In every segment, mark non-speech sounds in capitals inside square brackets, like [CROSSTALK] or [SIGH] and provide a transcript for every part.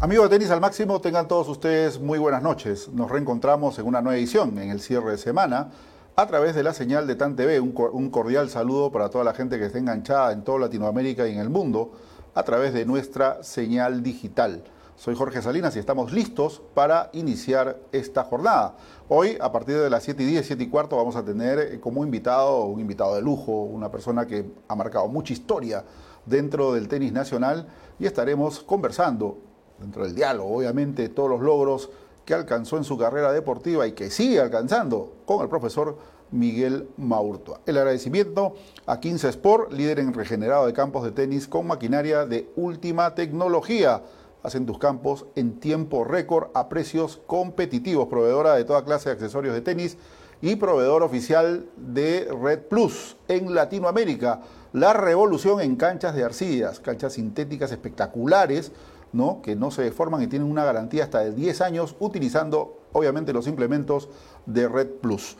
Amigos de Tenis al Máximo, tengan todos ustedes muy buenas noches. Nos reencontramos en una nueva edición en el cierre de semana a través de la señal de TAN TV. Un, cordial saludo para toda la gente que esté enganchada en toda Latinoamérica y en el mundo a través de nuestra señal digital. Soy Jorge Salinas y estamos listos para iniciar esta jornada. Hoy, a partir de las 7 y 10, 7 y cuarto, vamos a tener eh, como invitado un invitado de lujo, una persona que ha marcado mucha historia dentro del tenis nacional y estaremos conversando dentro del diálogo, obviamente, todos los logros que alcanzó en su carrera deportiva y que sigue alcanzando con el profesor Miguel Maurtua. El agradecimiento a 15 Sport, líder en regenerado de campos de tenis con maquinaria de última tecnología. Hacen tus campos en tiempo récord a precios competitivos, proveedora de toda clase de accesorios de tenis y proveedor oficial de Red Plus en Latinoamérica. La revolución en canchas de arcillas, canchas sintéticas espectaculares ¿no? que no se deforman y tienen una garantía hasta de 10 años utilizando obviamente los implementos de Red Plus.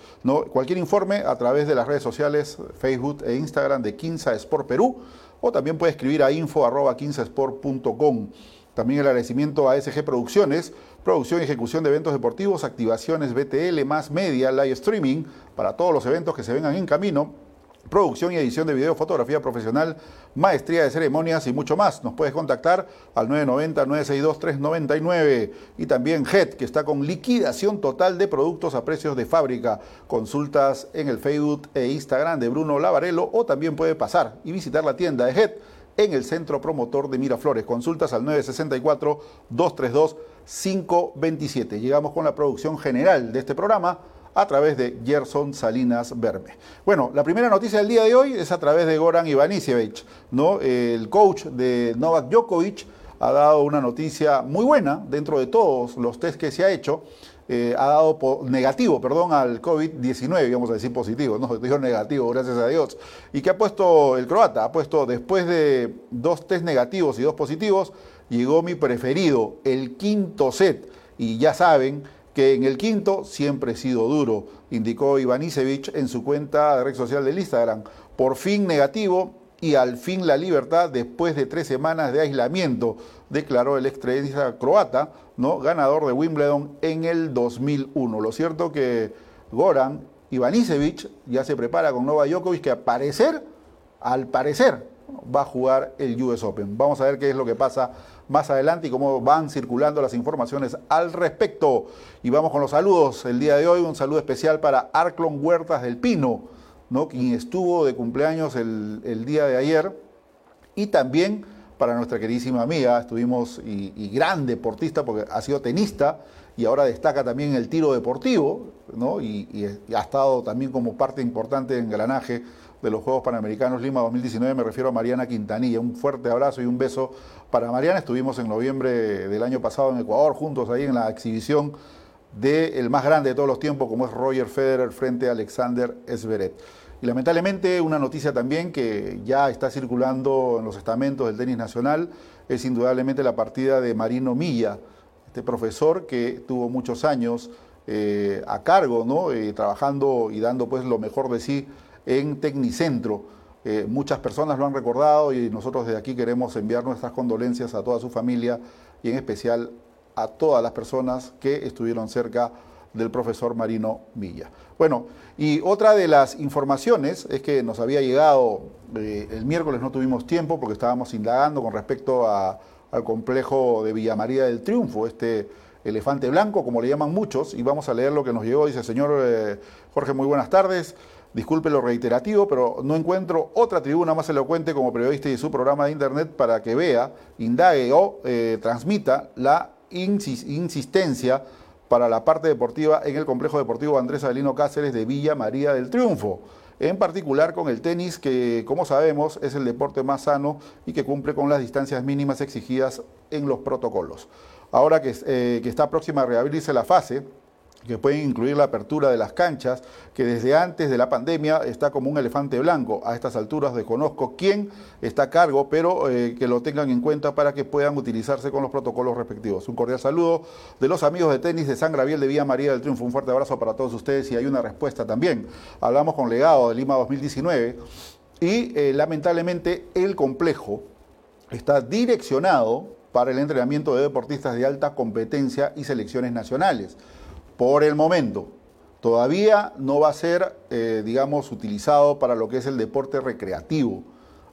Cualquier informe a través de las redes sociales, Facebook e Instagram de Quinza Sport Perú o también puede escribir a info.quinzasport.com. También el agradecimiento a SG Producciones, producción y ejecución de eventos deportivos, activaciones BTL, más media, live streaming para todos los eventos que se vengan en camino producción y edición de video, fotografía profesional, maestría de ceremonias y mucho más. Nos puedes contactar al 990-962-399 y también HED, que está con liquidación total de productos a precios de fábrica. Consultas en el Facebook e Instagram de Bruno Lavarello o también puede pasar y visitar la tienda de HED en el Centro Promotor de Miraflores. Consultas al 964-232-527. Llegamos con la producción general de este programa a través de Gerson Salinas Verme. Bueno, la primera noticia del día de hoy es a través de Goran Ivanisevic, ¿no? El coach de Novak Djokovic ha dado una noticia muy buena dentro de todos los test que se ha hecho. Eh, ha dado negativo, perdón, al COVID-19, vamos a decir positivo, no, [LAUGHS] dijo negativo, gracias a Dios. ¿Y qué ha puesto el croata? Ha puesto, después de dos test negativos y dos positivos, llegó mi preferido, el quinto set. Y ya saben, que en el quinto siempre he sido duro, indicó Ivanisevic en su cuenta de red social del Instagram. Por fin negativo y al fin la libertad después de tres semanas de aislamiento, declaró el extredista croata, ¿no? ganador de Wimbledon en el 2001. Lo cierto que Goran Ivanisevic ya se prepara con Nova Djokovic, que al parecer, al parecer, va a jugar el US Open. Vamos a ver qué es lo que pasa más adelante y cómo van circulando las informaciones al respecto. Y vamos con los saludos. El día de hoy un saludo especial para Arclon Huertas del Pino, ¿no? quien estuvo de cumpleaños el, día de ayer. Y también para nuestra queridísima amiga, estuvimos y, gran deportista porque ha sido tenista y ahora destaca también el tiro deportivo, ¿no? y, y ha estado también como parte importante de engranaje de los Juegos Panamericanos Lima 2019, me refiero a Mariana Quintanilla. Un fuerte abrazo y un beso para Mariana. Estuvimos en noviembre del año pasado en Ecuador, juntos ahí en la exhibición del más grande de todos los tiempos, como es Roger Federer frente a Alexander Zverev. Y lamentablemente una noticia también que ya está circulando en los estamentos del tenis nacional es indudablemente la partida de Marino Milla, este profesor que tuvo muchos años eh, a cargo, ¿no? Eh, trabajando y dando pues lo mejor de sí en Tecnicentro. Eh, muchas personas lo han recordado y nosotros desde aquí queremos enviar nuestras condolencias a toda su familia y en especial a todas las personas que estuvieron cerca del profesor Marino Villa. Bueno, y otra de las informaciones es que nos había llegado, eh, el miércoles no tuvimos tiempo porque estábamos indagando con respecto al complejo de Villa María del Triunfo, este elefante blanco, como le llaman muchos, y vamos a leer lo que nos llegó. Dice, señor eh, Jorge, muy buenas tardes. Disculpe lo reiterativo, pero no encuentro otra tribuna más elocuente como periodista y su programa de internet para que vea, indague o eh, transmita la insistencia para la parte deportiva en el complejo deportivo Andrés Adelino Cáceres de Villa María del Triunfo. En particular con el tenis, que como sabemos es el deporte más sano y que cumple con las distancias mínimas exigidas en los protocolos. Ahora que, eh, que está próxima a reabrirse la fase, que pueden incluir la apertura de las canchas, que desde antes de la pandemia está como un elefante blanco. A estas alturas desconozco quién está a cargo, pero eh, que lo tengan en cuenta para que puedan utilizarse con los protocolos respectivos. Un cordial saludo de los amigos de tenis de San Gabriel de Vía María del Triunfo. Un fuerte abrazo para todos ustedes y hay una respuesta también. Hablamos con Legado de Lima 2019 y eh, lamentablemente el complejo está direccionado para el entrenamiento de deportistas de alta competencia y selecciones nacionales. Por el momento, todavía no va a ser, eh, digamos, utilizado para lo que es el deporte recreativo.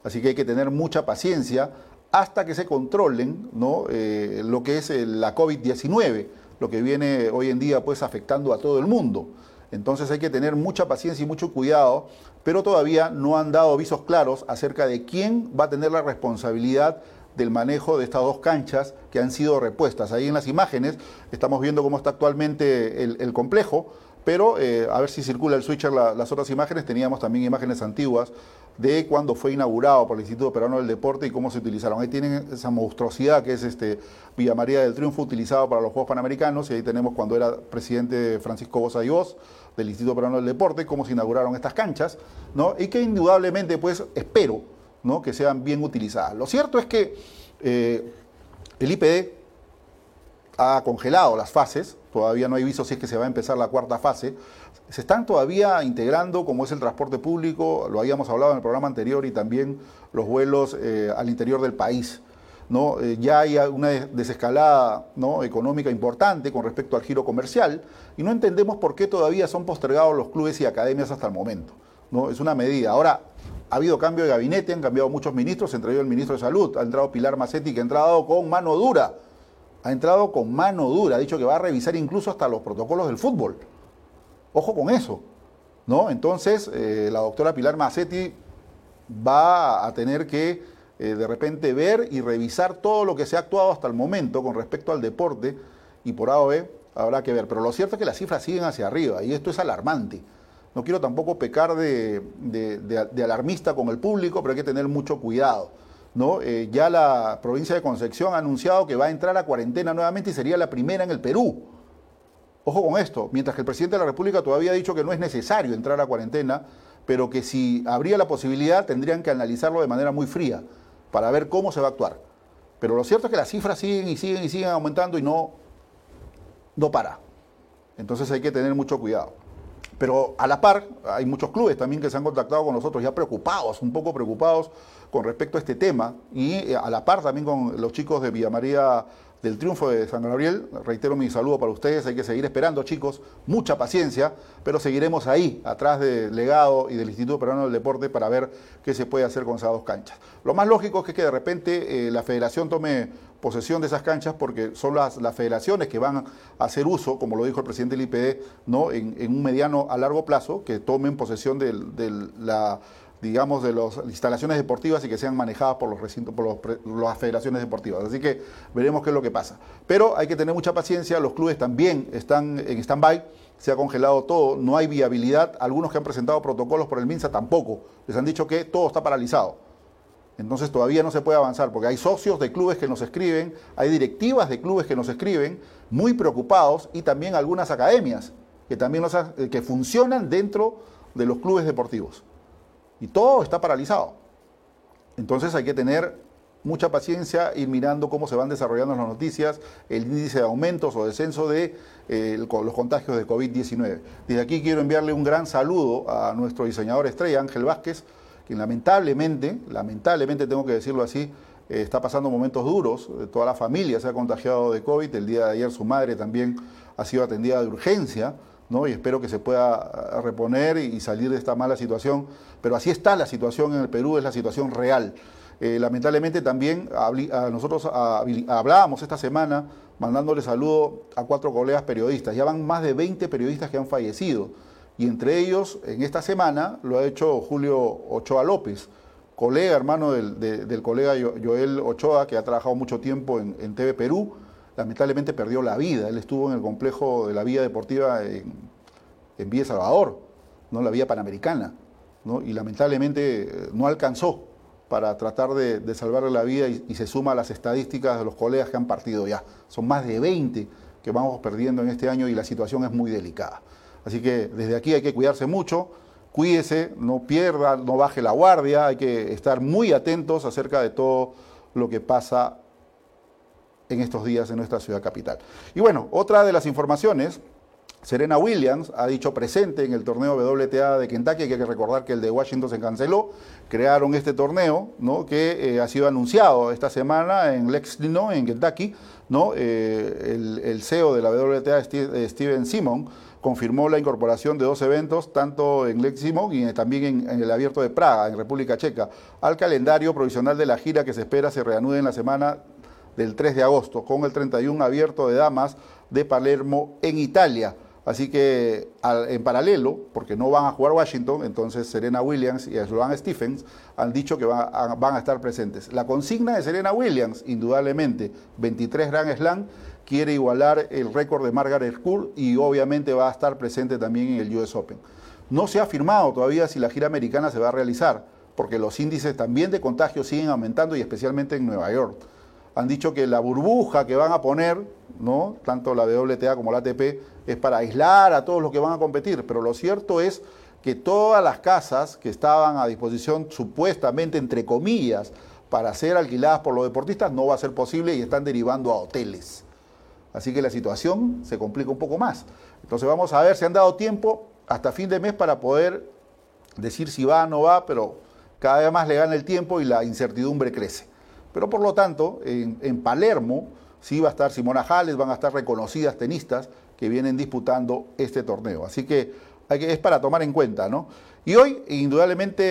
Así que hay que tener mucha paciencia hasta que se controlen ¿no? Eh, lo que es la COVID-19, lo que viene hoy en día pues afectando a todo el mundo. Entonces hay que tener mucha paciencia y mucho cuidado, pero todavía no han dado avisos claros acerca de quién va a tener la responsabilidad del manejo de estas dos canchas que han sido repuestas. Ahí en las imágenes estamos viendo cómo está actualmente el, complejo, pero eh, a ver si circula el switcher las otras imágenes. Teníamos también imágenes antiguas de cuando fue inaugurado por el Instituto Peruano del Deporte y cómo se utilizaron. Ahí tienen esa monstruosidad que es este Villa María del Triunfo utilizado para los Juegos Panamericanos y ahí tenemos cuando era presidente Francisco Bosa y Voz del Instituto Peruano del Deporte, cómo se inauguraron estas canchas, ¿no? Y que indudablemente, pues, espero, ¿no? Que sean bien utilizadas. Lo cierto es que eh, el IPD ha congelado las fases, todavía no hay visto si es que se va a empezar la cuarta fase, se están todavía integrando, como es el transporte público, lo habíamos hablado en el programa anterior, y también los vuelos eh, al interior del país. ¿no? Eh, ya hay una desescalada ¿no? económica importante con respecto al giro comercial y no entendemos por qué todavía son postergados los clubes y academias hasta el momento. ¿No? Es una medida. Ahora, ha habido cambio de gabinete, han cambiado muchos ministros, entre ellos el ministro de Salud, ha entrado Pilar Macetti, que ha entrado con mano dura, ha entrado con mano dura, ha dicho que va a revisar incluso hasta los protocolos del fútbol. Ojo con eso, ¿no? Entonces, eh, la doctora Pilar Macetti va a tener que eh, de repente ver y revisar todo lo que se ha actuado hasta el momento con respecto al deporte y por A o B habrá que ver. Pero lo cierto es que las cifras siguen hacia arriba y esto es alarmante. No quiero tampoco pecar de, alarmista con el público, pero hay que tener mucho cuidado. Eh, ya la provincia de Concepción ha anunciado que va a entrar a cuarentena nuevamente y sería la primera en el Perú. Ojo con esto, mientras que el presidente de la República todavía ha dicho que no es necesario entrar a cuarentena, pero que si habría la posibilidad tendrían que analizarlo de manera muy fría para ver cómo se va a actuar. Pero lo cierto es que las cifras siguen y siguen y siguen aumentando y no, no para. Entonces hay que tener mucho cuidado. Pero a la par, hay muchos clubes también que se han contactado con nosotros ya preocupados, un poco preocupados con respecto a este tema. Y eh, a la par también con los chicos de Villa María del triunfo de San Gabriel. Reitero mi saludo para ustedes, hay que seguir esperando chicos, mucha paciencia, pero seguiremos ahí, atrás del legado y del Instituto Peruano del Deporte para ver qué se puede hacer con esas dos canchas. Lo más lógico es que, de repente eh, la federación tome posesión de esas canchas porque son las, las, federaciones que van a hacer uso, como lo dijo el presidente del IPD, ¿no? en, un mediano a largo plazo, que tomen posesión de la digamos, de las instalaciones deportivas y que sean manejadas por los recintos, por las federaciones deportivas. Así que veremos qué es lo que pasa. Pero hay que tener mucha paciencia, los clubes también están en stand-by, se ha congelado todo, no hay viabilidad. Algunos que han presentado protocolos por el MINSA tampoco, les han dicho que todo está paralizado. Entonces todavía no se puede avanzar porque hay socios de clubes que nos escriben, hay directivas de clubes que nos escriben muy preocupados y también algunas academias que también que funcionan dentro de los clubes deportivos y todo está paralizado. Entonces hay que tener mucha paciencia, ir mirando cómo se van desarrollando las noticias, el índice de aumentos o descenso de eh, los contagios de COVID-19. Desde aquí quiero enviarle un gran saludo a nuestro diseñador estrella, Ángel Vázquez, quien lamentablemente, lamentablemente tengo que decirlo así, eh, está pasando momentos duros. Eh, toda la familia se ha contagiado de COVID. El día de ayer su madre también ha sido atendida de urgencia y espero que se pueda reponer y salir de esta mala situación. Pero así está la situación en el Perú, es la situación real. Eh, lamentablemente también nosotros hablábamos esta semana mandándole saludo a cuatro colegas periodistas. Ya van más de 20 periodistas que han fallecido. Y entre ellos, en esta semana, lo ha hecho Julio Ochoa López, colega, hermano del, colega Joel Ochoa, que ha trabajado mucho tiempo en, en TV Perú lamentablemente perdió la vida. Él estuvo en el complejo de la vía deportiva en, Vía Salvador, ¿no? la vía panamericana, ¿no? y lamentablemente eh, no alcanzó para tratar de, salvarle la vida y, se suma a las estadísticas de los colegas que han partido ya. Son más de 20 que vamos perdiendo en este año y la situación es muy delicada. Así que desde aquí hay que cuidarse mucho, cuídese, no pierda, no baje la guardia, hay que estar muy atentos acerca de todo lo que pasa en estos días en nuestra ciudad capital. Y bueno, otra de las informaciones Serena Williams ha dicho presente en el torneo WTA de Kentucky, que hay que recordar que el de Washington se canceló, crearon este torneo, ¿no? que eh, ha sido anunciado esta semana en Lexington, en Kentucky, ¿no? Eh, el, CEO de la WTA, eh, Steven Simon, confirmó la incorporación de dos eventos, tanto en Lexington y también en, el Abierto de Praga, en República Checa, al calendario provisional de la gira que se espera se reanude en la semana del 3 de agosto, con el 31 Abierto de Damas de Palermo en Italia. Así que en paralelo, porque no van a jugar Washington, entonces Serena Williams y Sloan Stephens han dicho que van a, estar presentes. La consigna de Serena Williams, indudablemente, 23 Grand Slam, quiere igualar el récord de Margaret Court y obviamente va a estar presente también en el US Open. No se ha firmado todavía si la gira americana se va a realizar, porque los índices también de contagio siguen aumentando y especialmente en Nueva York han dicho que la burbuja que van a poner, ¿no? tanto la WTA como la ATP, es para aislar a todos los que van a competir. Pero lo cierto es que todas las casas que estaban a disposición, supuestamente, entre comillas, para ser alquiladas por los deportistas, no va a ser posible y están derivando a hoteles. Así que la situación se complica un poco más. Entonces vamos a ver si han dado tiempo hasta fin de mes para poder decir si va o no va, pero cada vez más le gana el tiempo y la incertidumbre crece. Pero por lo tanto, en, Palermo sí va a estar Simona Jales, van a estar reconocidas tenistas que vienen disputando este torneo. Así que, es para tomar en cuenta, ¿no? Y hoy, indudablemente,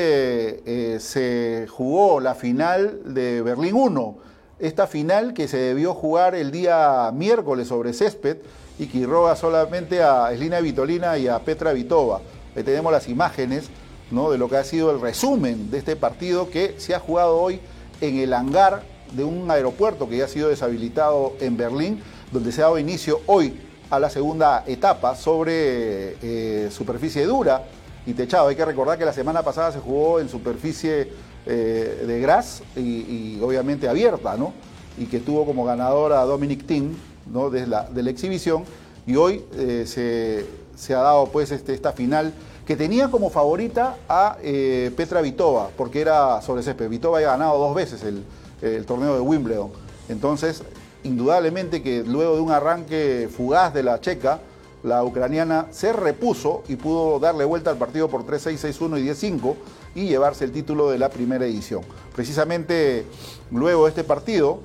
eh, se jugó la final de Berlín 1. Esta final que se debió jugar el día miércoles sobre césped y que irroga solamente a Eslina Vitolina y a Petra Vitova. Ahí tenemos las imágenes ¿no? de lo que ha sido el resumen de este partido que se ha jugado hoy en el hangar de un aeropuerto que ya ha sido deshabilitado en Berlín, donde se ha dado inicio hoy a la segunda etapa sobre eh, superficie dura y techado. Hay que recordar que la semana pasada se jugó en superficie eh, de gras y, obviamente abierta, ¿no? Y que tuvo como ganadora a Dominic Thiem, ¿no? De la, de la exhibición. Y hoy eh, se, ha dado pues este, esta final que tenía como favorita a eh, Petra Vitova, porque era sobre césped. Vitova había ganado dos veces el, torneo de Wimbledon. Entonces, indudablemente que luego de un arranque fugaz de la checa, la ucraniana se repuso y pudo darle vuelta al partido por 3-6, 6-1 y 10-5 y llevarse el título de la primera edición. Precisamente luego de este partido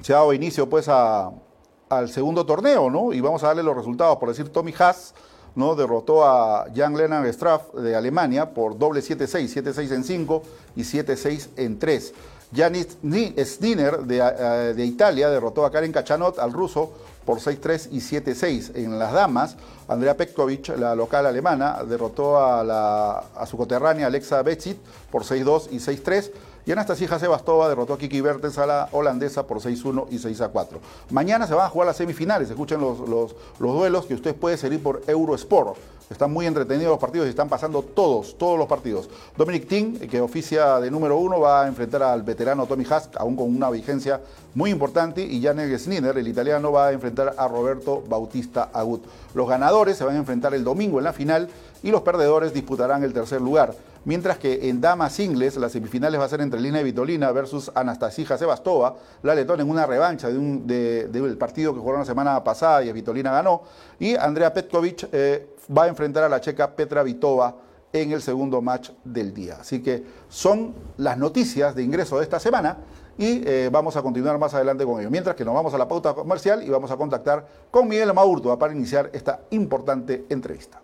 se ha dado inicio pues al segundo torneo, ¿no? Y vamos a darle los resultados, por decir Tommy Haas ¿no? derrotó a Jan Lennon Straff de Alemania por doble 7-6, 7-6 en 5 y 7-6 en 3. Janis Sniner de, eh, de, Italia derrotó a Karen Kachanot al ruso por 6-3 y 7-6. En las damas, Andrea Petkovic, la local alemana, derrotó a, la, a su coterránea Alexa Betsit por 6-2 y 6-3. Y Anastasia Sebastova derrotó a Kiki Bertens a la holandesa por 6-1 y 6-4. Mañana se van a jugar las semifinales. Escuchen los, los, duelos que usted puede seguir por Eurosport. Están muy entretenidos los partidos y están pasando todos, todos los partidos. Dominic Thiem, que oficia de número uno, va a enfrentar al veterano Tommy Hask, aún con una vigencia muy importante. Y Janek Snider, el italiano, va a enfrentar a Roberto Bautista Agut. Los ganadores se van a enfrentar el domingo en la final y los perdedores disputarán el tercer lugar mientras que en damas singles las semifinales va a ser entre Lina Vitolina versus Anastasia Sebastova, la letona en una revancha del partido que jugaron la semana pasada y Vitolina ganó, y Andrea Petkovic eh, va a enfrentar a la checa Petra Vitova en el segundo match del día. Así que son las noticias de ingreso de esta semana y eh, vamos a continuar más adelante con ello. Mientras que nos vamos a la pauta comercial y vamos a contactar con Miguel Maurtua para iniciar esta importante entrevista.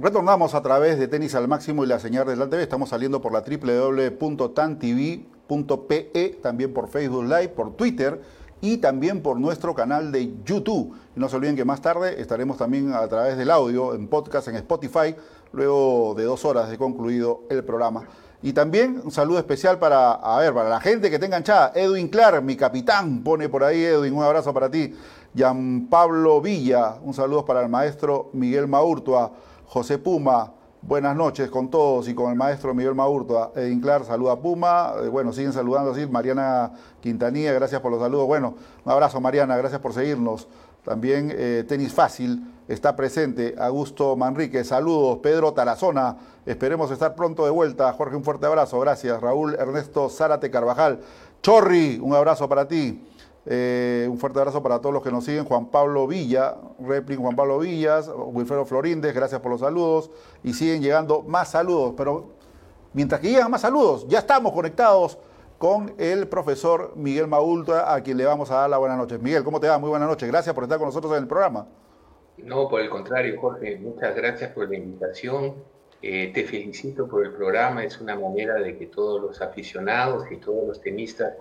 Retornamos a través de Tenis al Máximo y la señal de la TV. Estamos saliendo por la www.tantv.pe, también por Facebook Live, por Twitter y también por nuestro canal de YouTube. no se olviden que más tarde estaremos también a través del audio en podcast en Spotify, luego de dos horas de concluido el programa. Y también un saludo especial para, a ver, para la gente que tenga enganchada. Edwin Clark, mi capitán, pone por ahí Edwin, un abrazo para ti. Gian Pablo Villa, un saludo para el maestro Miguel Maurtua, José Puma, buenas noches con todos y con el maestro Miguel Maurtua. Edwin Clark, saluda a Puma, eh, bueno, siguen saludando así, Mariana Quintanilla, gracias por los saludos. Bueno, un abrazo Mariana, gracias por seguirnos. También eh, Tenis Fácil está presente. Augusto Manrique, saludos. Pedro Tarazona, esperemos estar pronto de vuelta. Jorge, un fuerte abrazo. Gracias. Raúl Ernesto Zárate Carvajal. Chorri, un abrazo para ti. Eh, un fuerte abrazo para todos los que nos siguen. Juan Pablo Villa, Replin Juan Pablo Villas, Wilfredo Florindes, gracias por los saludos. Y siguen llegando más saludos. Pero mientras que llegan más saludos, ya estamos conectados con el profesor Miguel Maulta, a quien le vamos a dar la buenas noches. Miguel, ¿cómo te va? Muy buenas noches. Gracias por estar con nosotros en el programa. No, por el contrario, Jorge, muchas gracias por la invitación. Eh, te felicito por el programa. Es una manera de que todos los aficionados y todos los tenistas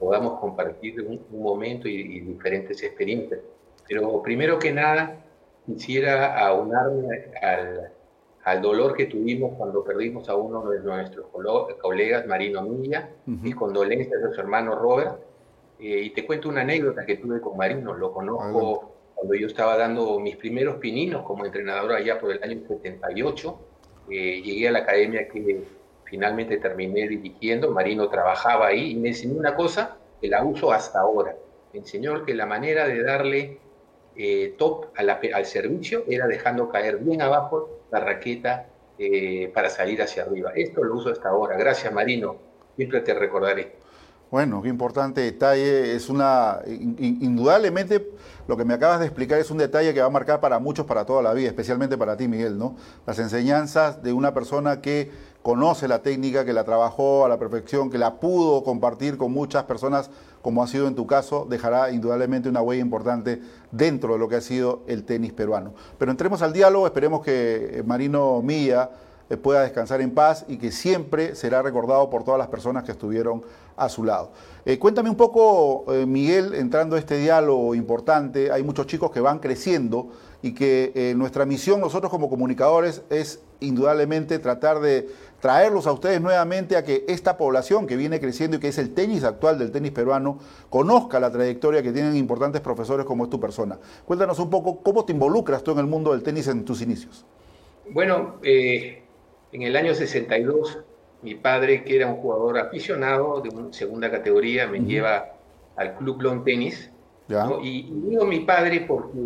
podamos compartir un, momento y, y, diferentes experiencias. Pero primero que nada, quisiera aunarme al, al dolor que tuvimos cuando perdimos a uno de nuestros colegas, Marino Milla, y condolencias de su hermano Robert. Eh, y te cuento una anécdota que tuve con Marino, lo conozco cuando yo estaba dando mis primeros pininos como entrenador allá por el año 78. Eh, llegué a la academia que finalmente terminé dirigiendo, Marino trabajaba ahí y me enseñó una cosa que la uso hasta ahora. Me enseñó que la manera de darle eh, top al servicio era dejando caer bien abajo la raqueta eh, para salir hacia arriba. Esto lo uso hasta ahora. Gracias, Marino. Siempre te recordaré. Bueno, qué importante detalle. Es una, indudablemente, lo que me acabas de explicar es un detalle que va a marcar para muchos, para toda la vida, especialmente para ti, Miguel, ¿no? Las enseñanzas de una persona que conoce la técnica, que la trabajó a la perfección, que la pudo compartir con muchas personas, como ha sido en tu caso, dejará indudablemente una huella importante dentro de lo que ha sido el tenis peruano. Pero entremos al diálogo, esperemos que eh, Marino Milla eh, pueda descansar en paz y que siempre será recordado por todas las personas que estuvieron a su lado. Eh, cuéntame un poco, Miguel, entrando a este diálogo importante, hay muchos chicos que van creciendo y que nuestra misión nosotros como comunicadores es indudablemente tratar de traerlos a ustedes nuevamente a que esta población que viene creciendo y que es el tenis actual del tenis peruano conozca la trayectoria que tienen importantes profesores como es tu persona. Cuéntanos un poco cómo te involucras tú en el mundo del tenis en tus inicios. Bueno, eh, en el año 62 mi padre, que era un jugador aficionado de segunda categoría, me lleva al Club Long Tenis. Y, digo mi padre porque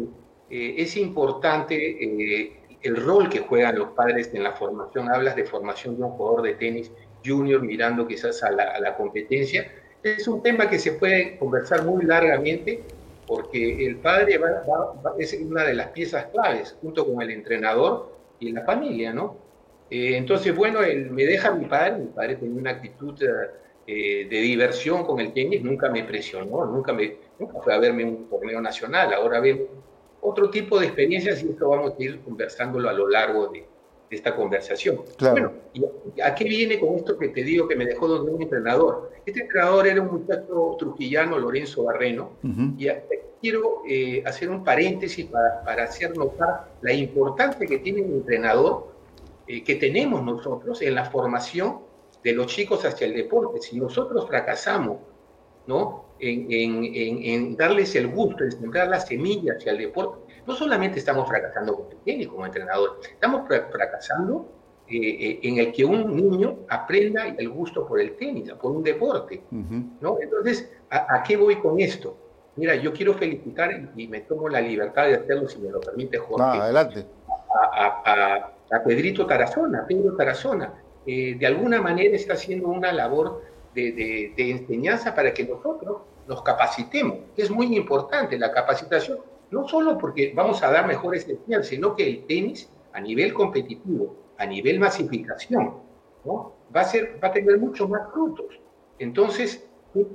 eh, es importante eh, el rol que juegan los padres en la formación. Hablas de formación de un jugador de tenis junior mirando quizás a la, competencia. Es un tema que se puede conversar muy largamente porque el padre es una de las piezas claves junto con el entrenador y la familia, ¿no? Eh, entonces, bueno, me deja mi padre, mi padre tenía una actitud eh, de diversión con el tenis, nunca me presionó, nunca, me, nunca fue a verme un torneo nacional, ahora ve otro tipo de experiencias y esto vamos a ir conversándolo a lo largo de, esta conversación. Bueno, ¿y ¿a qué viene con esto que te digo que me dejó donde un entrenador? Este entrenador era un muchacho trujillano, Lorenzo Barreno, y quiero eh, hacer un paréntesis para, para, hacer notar la importancia que tiene un entrenador eh, que tenemos nosotros en la formación de los chicos hacia el deporte. Si nosotros fracasamos, ¿no? en, darles el gusto, en sembrar las semillas hacia el deporte, no solamente estamos fracasando como tenis, como entrenador, estamos fracasando eh, eh, en el que un niño aprenda el gusto por el tenis, por un deporte. ¿no? Entonces, ¿a, qué voy con esto? Mira, yo quiero felicitar y, me tomo la libertad de hacerlo, si me lo permite Jorge. adelante. A, Pedrito Tarazona, Pedro Tarazona. Eh, de alguna manera está haciendo una labor de, enseñanza para que nosotros nos capacitemos. Es muy importante la capacitación, no solo porque vamos a dar mejores enseñanzas, sino que el tenis a nivel competitivo, a nivel masificación, ¿no? va, a ser, va a tener mucho más frutos. Entonces,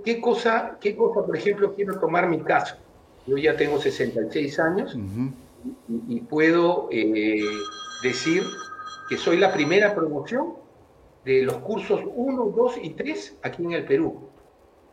¿qué, cosa, ¿qué cosa, por ejemplo, quiero tomar mi caso? Yo ya tengo 66 años y, puedo eh, decir que soy la primera promoción de los cursos 1, 2 y 3 aquí en el Perú.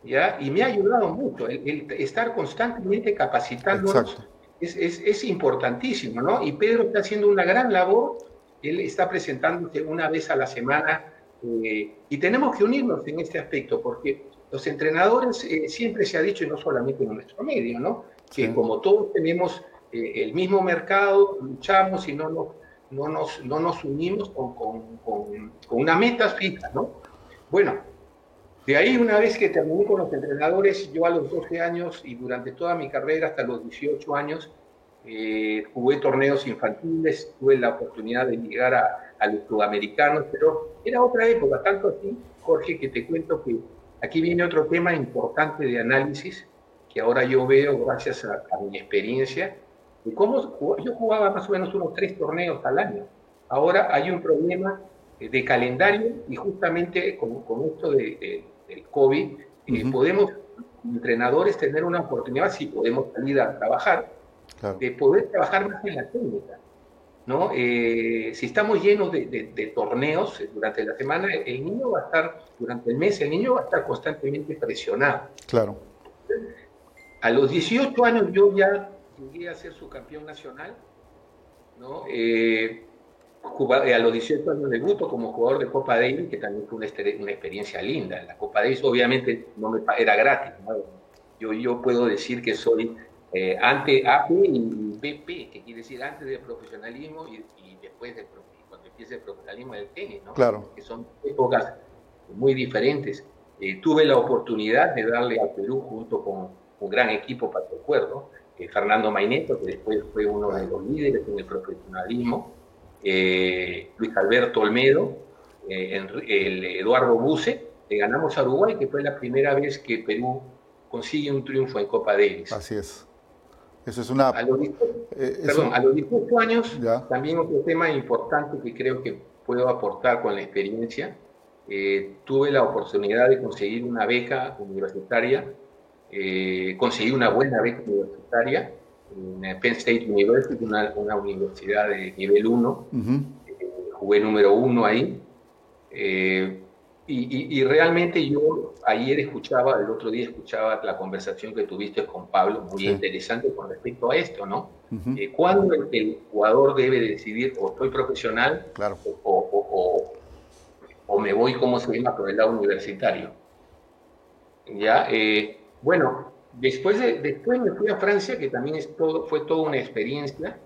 ¿ya? Y me ha ayudado mucho. El, estar constantemente capacitándonos es, es, es, importantísimo, ¿no? Y Pedro está haciendo una gran labor. Él está presentándose una vez a la semana eh, y tenemos que unirnos en este aspecto porque los entrenadores eh, siempre se ha dicho, y no solamente en nuestro medio, ¿no? Que como todos tenemos eh, el mismo mercado, luchamos y no nos, no nos, no nos unimos con, con, con, una meta fija, ¿no? Bueno, de ahí, una vez que terminé con los entrenadores, yo a los 12 años y durante toda mi carrera, hasta los 18 años, eh, jugué torneos infantiles, tuve la oportunidad de llegar a, a, los sudamericanos, pero era otra época, tanto así, Jorge, que te cuento que aquí viene otro tema importante de análisis, que ahora yo veo gracias a, mi experiencia, de cómo yo jugaba más o menos unos tres torneos al año. Ahora hay un problema de calendario y justamente con, con esto de del COVID, eh, podemos, entrenadores, tener una oportunidad, si podemos salir a trabajar, de poder trabajar más en la técnica. ¿no? Eh, si estamos llenos de, torneos durante la semana, el niño va a estar, durante el mes, el niño va a estar constantemente presionado. Claro. A los 18 años yo ya llegué a ser su campeón nacional, ¿no? Eh, eh, a los 18 años debuto como jugador de Copa Davis, que también fue una, una experiencia linda. La Copa Davis obviamente no me, era gratis. Yo, yo puedo decir que soy eh, ante AP y BP, que quiere decir antes del profesionalismo y, después de cuando empiece el profesionalismo del tenis, ¿no? Claro. que son épocas muy diferentes. Eh, tuve la oportunidad de darle al Perú junto con un gran equipo para el acuerdo, Fernando Maineto, que después fue uno de los líderes en el profesionalismo, eh, Luis Alberto Olmedo, eh, el Eduardo Buse, le ganamos a Uruguay, que fue la primera vez que Perú consigue un triunfo en Copa Davis. Así es. Eso es una... A los, 18, eh, perdón, a los 18 años, también otro tema importante que creo que puedo aportar con la experiencia, tuve la oportunidad de conseguir una beca universitaria, conseguí una buena beca universitaria, en Penn State University, una, una universidad de nivel 1. Eh, jugué número uno ahí. Eh, y, y, realmente yo ayer escuchaba, el otro día escuchaba la conversación que tuviste con Pablo, muy interesante con respecto a esto, ¿no? Eh, ¿Cuándo el, jugador debe decidir o estoy profesional claro. o, o, o, me voy, como se llama, por el lado universitario? ¿Ya? Bueno, Después, de, después me fui a Francia, que también es todo, fue toda una experiencia.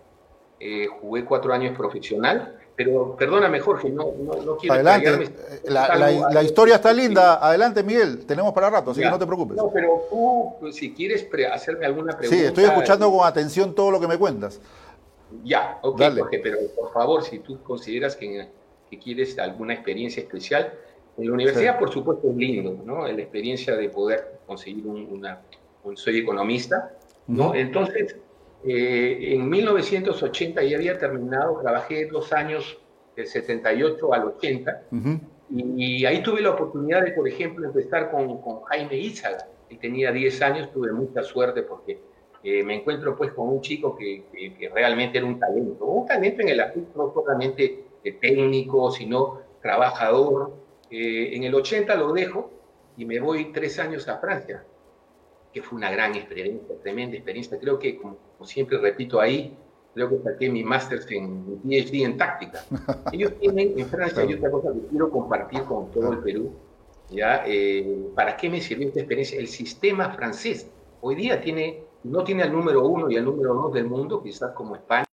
Eh, jugué cuatro años profesional, pero perdóname Jorge, no, no, quiero... Adelante, la, historia está linda. Adelante Miguel, tenemos para rato, así que no te preocupes. No, pero tú, pues, si quieres hacerme alguna pregunta... Sí, estoy escuchando con atención todo lo que me cuentas. Ya, ok, Jorge, pero por favor, si tú consideras que, que quieres alguna experiencia especial, en la universidad, por supuesto, es lindo, ¿no? La experiencia de poder conseguir una, soy economista, ¿no? Entonces, eh, en 1980 ya había terminado, trabajé dos años, del 78 al 80, y, ahí tuve la oportunidad de, por ejemplo, empezar con, con Jaime Izaga, que tenía 10 años, tuve mucha suerte porque eh, me encuentro pues con un chico que, que, realmente era un talento, un talento en el aspecto no solamente técnico, sino trabajador. Eh, en el 80 lo dejo y me voy tres años a Francia que fue una gran experiencia, tremenda experiencia. Creo que, como, siempre repito ahí, creo que saqué mi máster en mi PhD en táctica. [LAUGHS] Ellos tienen en Francia, hay otra cosa que quiero compartir con todo el Perú, ¿ya? Eh, ¿Para qué me sirvió esta experiencia? El sistema francés hoy día tiene, no tiene al número uno y al número dos del mundo, quizás como España,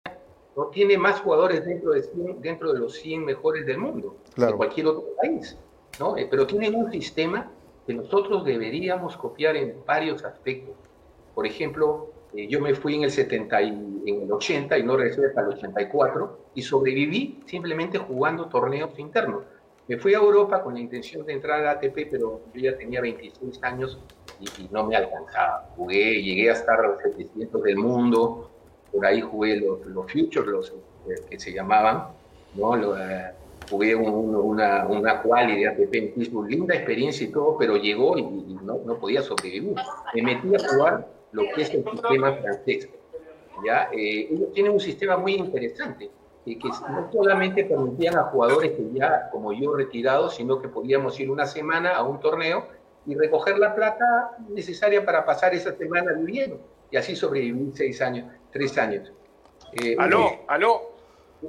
no tiene más jugadores dentro de, dentro de los 100 mejores del mundo, de cualquier otro país, ¿no? Eh, pero tienen un sistema que nosotros deberíamos copiar en varios aspectos. Por ejemplo, eh, yo me fui en el 70 y en el 80 y no regresé hasta el 84 y sobreviví simplemente jugando torneos internos. Me fui a Europa con la intención de entrar a ATP, pero yo ya tenía 26 años y, no me alcanzaba. Jugué, llegué a estar los 700 del mundo, por ahí jugué los, los Futures, los eh, que se llamaban, ¿no? Jugué una, una quali de ATP en Pittsburgh, linda experiencia y todo, pero llegó y, no, no, podía sobrevivir. Me metí a jugar lo que es el sistema francés. ¿ya? Eh, ellos tienen un sistema muy interesante, que no solamente permitían a jugadores que ya, como yo, retirados, sino que podíamos ir una semana a un torneo y recoger la plata necesaria para pasar esa semana viviendo. Y así sobreviví seis años, tres años. Eh, aló, aló.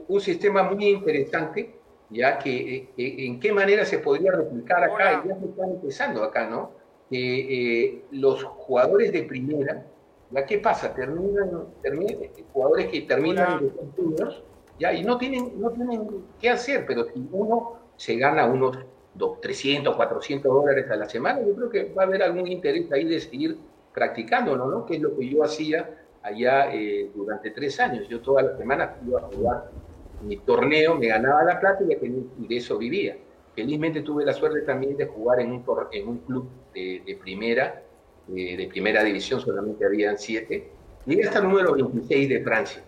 Un sistema muy interesante, ya que en qué manera se podría replicar acá, y ya se está empezando acá, ¿no? Eh, los jugadores de primera, ¿ya qué pasa? Terminan, terminan jugadores que terminan de ya, y no tienen, no tienen qué hacer, pero si uno se gana unos 300, 400 dólares a la semana, yo creo que va a haber algún interés ahí de seguir practicándolo, ¿no? Que es lo que yo hacía allá eh, durante tres años. Yo todas las semanas iba a jugar mi torneo, me ganaba la plata y de eso vivía. Felizmente tuve la suerte también de jugar en un, en un club de, primera, de, primera división, solamente habían siete. Llegué hasta el número 26 de Francia.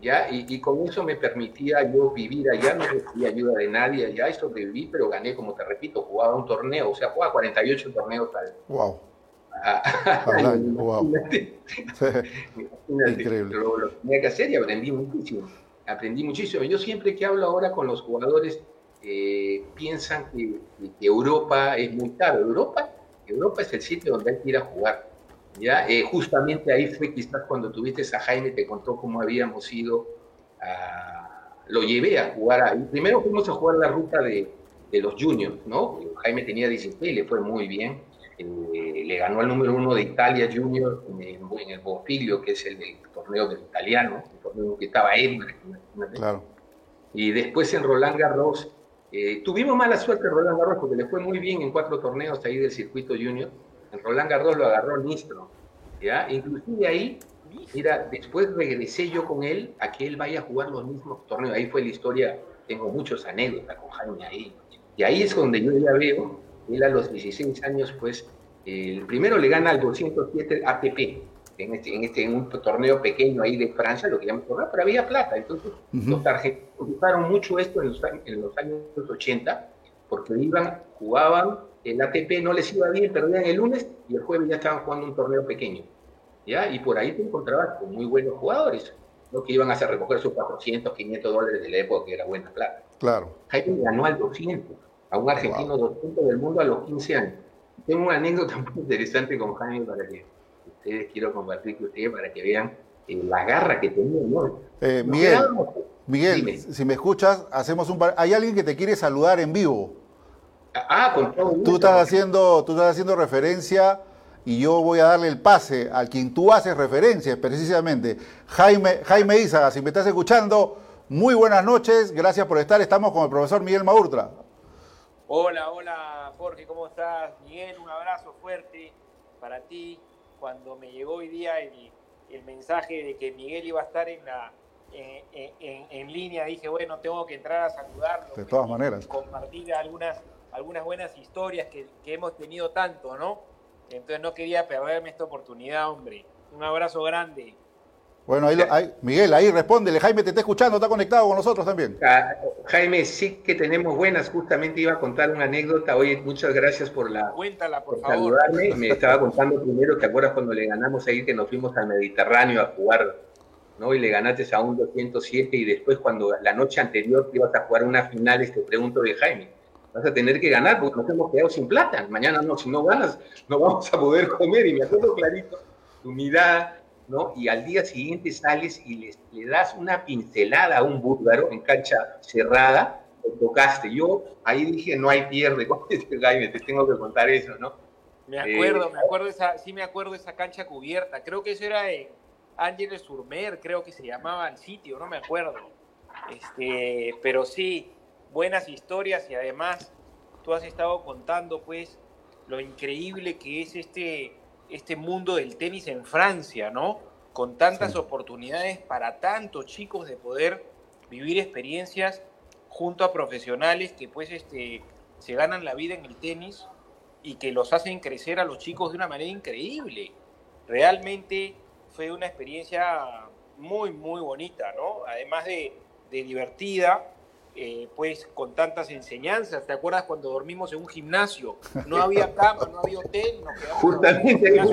¿ya? Y, con eso me permitía yo vivir allá, no recibía ayuda de nadie allá y sobreviví, pero gané, como te repito, jugaba un torneo, o sea, jugaba 48 torneos al Wow. wow. [LAUGHS] [LAUGHS] Increíble. Lo, tenía que hacer y aprendí muchísimo. Aprendí muchísimo. Yo siempre que hablo ahora con los jugadores eh, piensan que, Europa es muy caro. Europa, Europa es el sitio donde hay que ir a jugar. ¿ya? Eh, justamente ahí fue quizás cuando tuviste a Jaime, te contó cómo habíamos ido Lo llevé a jugar ahí. Primero fuimos a jugar la ruta de, de los juniors, ¿no? Jaime tenía 16 y le fue muy bien. Eh, le ganó al número uno de Italia Junior en, el Bofilio, que es el, torneo del italiano, el torneo que estaba él, claro. Y después en Roland Garros, eh, tuvimos mala suerte en Roland Garros porque le fue muy bien en cuatro torneos ahí del circuito junior. En Roland Garros lo agarró Nistro, ¿ya? Inclusive ahí, mira, después regresé yo con él a que él vaya a jugar los mismos torneos. Ahí fue la historia, tengo muchos anécdotas con Jaime ahí. Y ahí es donde yo ya veo él a los 16 años, pues, el primero le gana al 207 ATP, en este, en este en un torneo pequeño ahí de Francia, lo que llaman torneo, pero había plata. Entonces, los argentinos usaron mucho esto en los, en los años 80, porque iban, jugaban, el ATP no les iba bien, perdían el lunes y el jueves ya estaban jugando un torneo pequeño. ¿ya? Y por ahí te encontrabas con muy buenos jugadores, ¿no? que iban a hacer recoger sus 400, 500 dólares de la época, que era buena plata. Claro. Jaime ganó al 200 a un argentino dos puntos del mundo a los 15 años. Tengo una anécdota muy interesante con Jaime para que ustedes quiero compartir con ustedes para que vean eh, la garra que tenía. Eh, Miguel, Miguel si me escuchas, hacemos un hay alguien que te quiere saludar en vivo. Ah, con todo Tú estás haciendo, tú estás haciendo referencia y yo voy a darle el pase al quien tú haces referencia precisamente. Jaime, Jaime Isa, si me estás escuchando, muy buenas noches, gracias por estar. Estamos con el profesor Miguel Maurtra. Hola, hola Jorge, ¿cómo estás? Miguel, un abrazo fuerte para ti. Cuando me llegó hoy día el, mensaje de que Miguel iba a estar en, la, en, línea, dije, bueno, tengo que entrar a saludarlo. De todas maneras. Compartir algunas, algunas buenas historias que, que hemos tenido tanto, ¿no? Entonces no quería perderme esta oportunidad, hombre. Un abrazo grande. Bueno, ahí, Miguel, ahí respóndele. Jaime te está escuchando, está conectado con nosotros también. Ah, Jaime, sí que tenemos buenas. Justamente iba a contar una anécdota. Oye, muchas gracias por la Cuéntala, por, saludarme. Me estaba contando primero, ¿te acuerdas cuando le ganamos ahí que nos fuimos al Mediterráneo a jugar? ¿no? Y le ganaste a un 207 y después cuando la noche anterior ibas a jugar unas finales, te pregunto de Jaime, vas a tener que ganar porque nos hemos quedado sin plata. Mañana no, si no ganas, no vamos a poder comer. Y me acuerdo clarito tu mirada y al día siguiente sales y le, le das una pincelada a un búlgaro en cancha cerrada, lo tocaste. Yo ahí dije, no hay pierde [LAUGHS] con este Jaime, te tengo que contar eso, ¿no? Me acuerdo, eh, me acuerdo esa, sí me acuerdo de esa cancha cubierta. Creo que eso era en Ángeles Surmer, creo que se llamaba el sitio, no me acuerdo. Este, pero sí, buenas historias y además tú has estado contando pues lo increíble que es este este mundo del tenis en Francia, ¿no? Con tantas oportunidades para tantos chicos de poder vivir experiencias junto a profesionales que pues este, se ganan la vida en el tenis y que los hacen crecer a los chicos de una manera increíble. Realmente fue una experiencia muy, muy bonita, ¿no? Además de, de divertida, eh, pues con tantas enseñanzas. ¿Te acuerdas cuando dormimos en un gimnasio? No había cama, no había hotel. justamente, ahí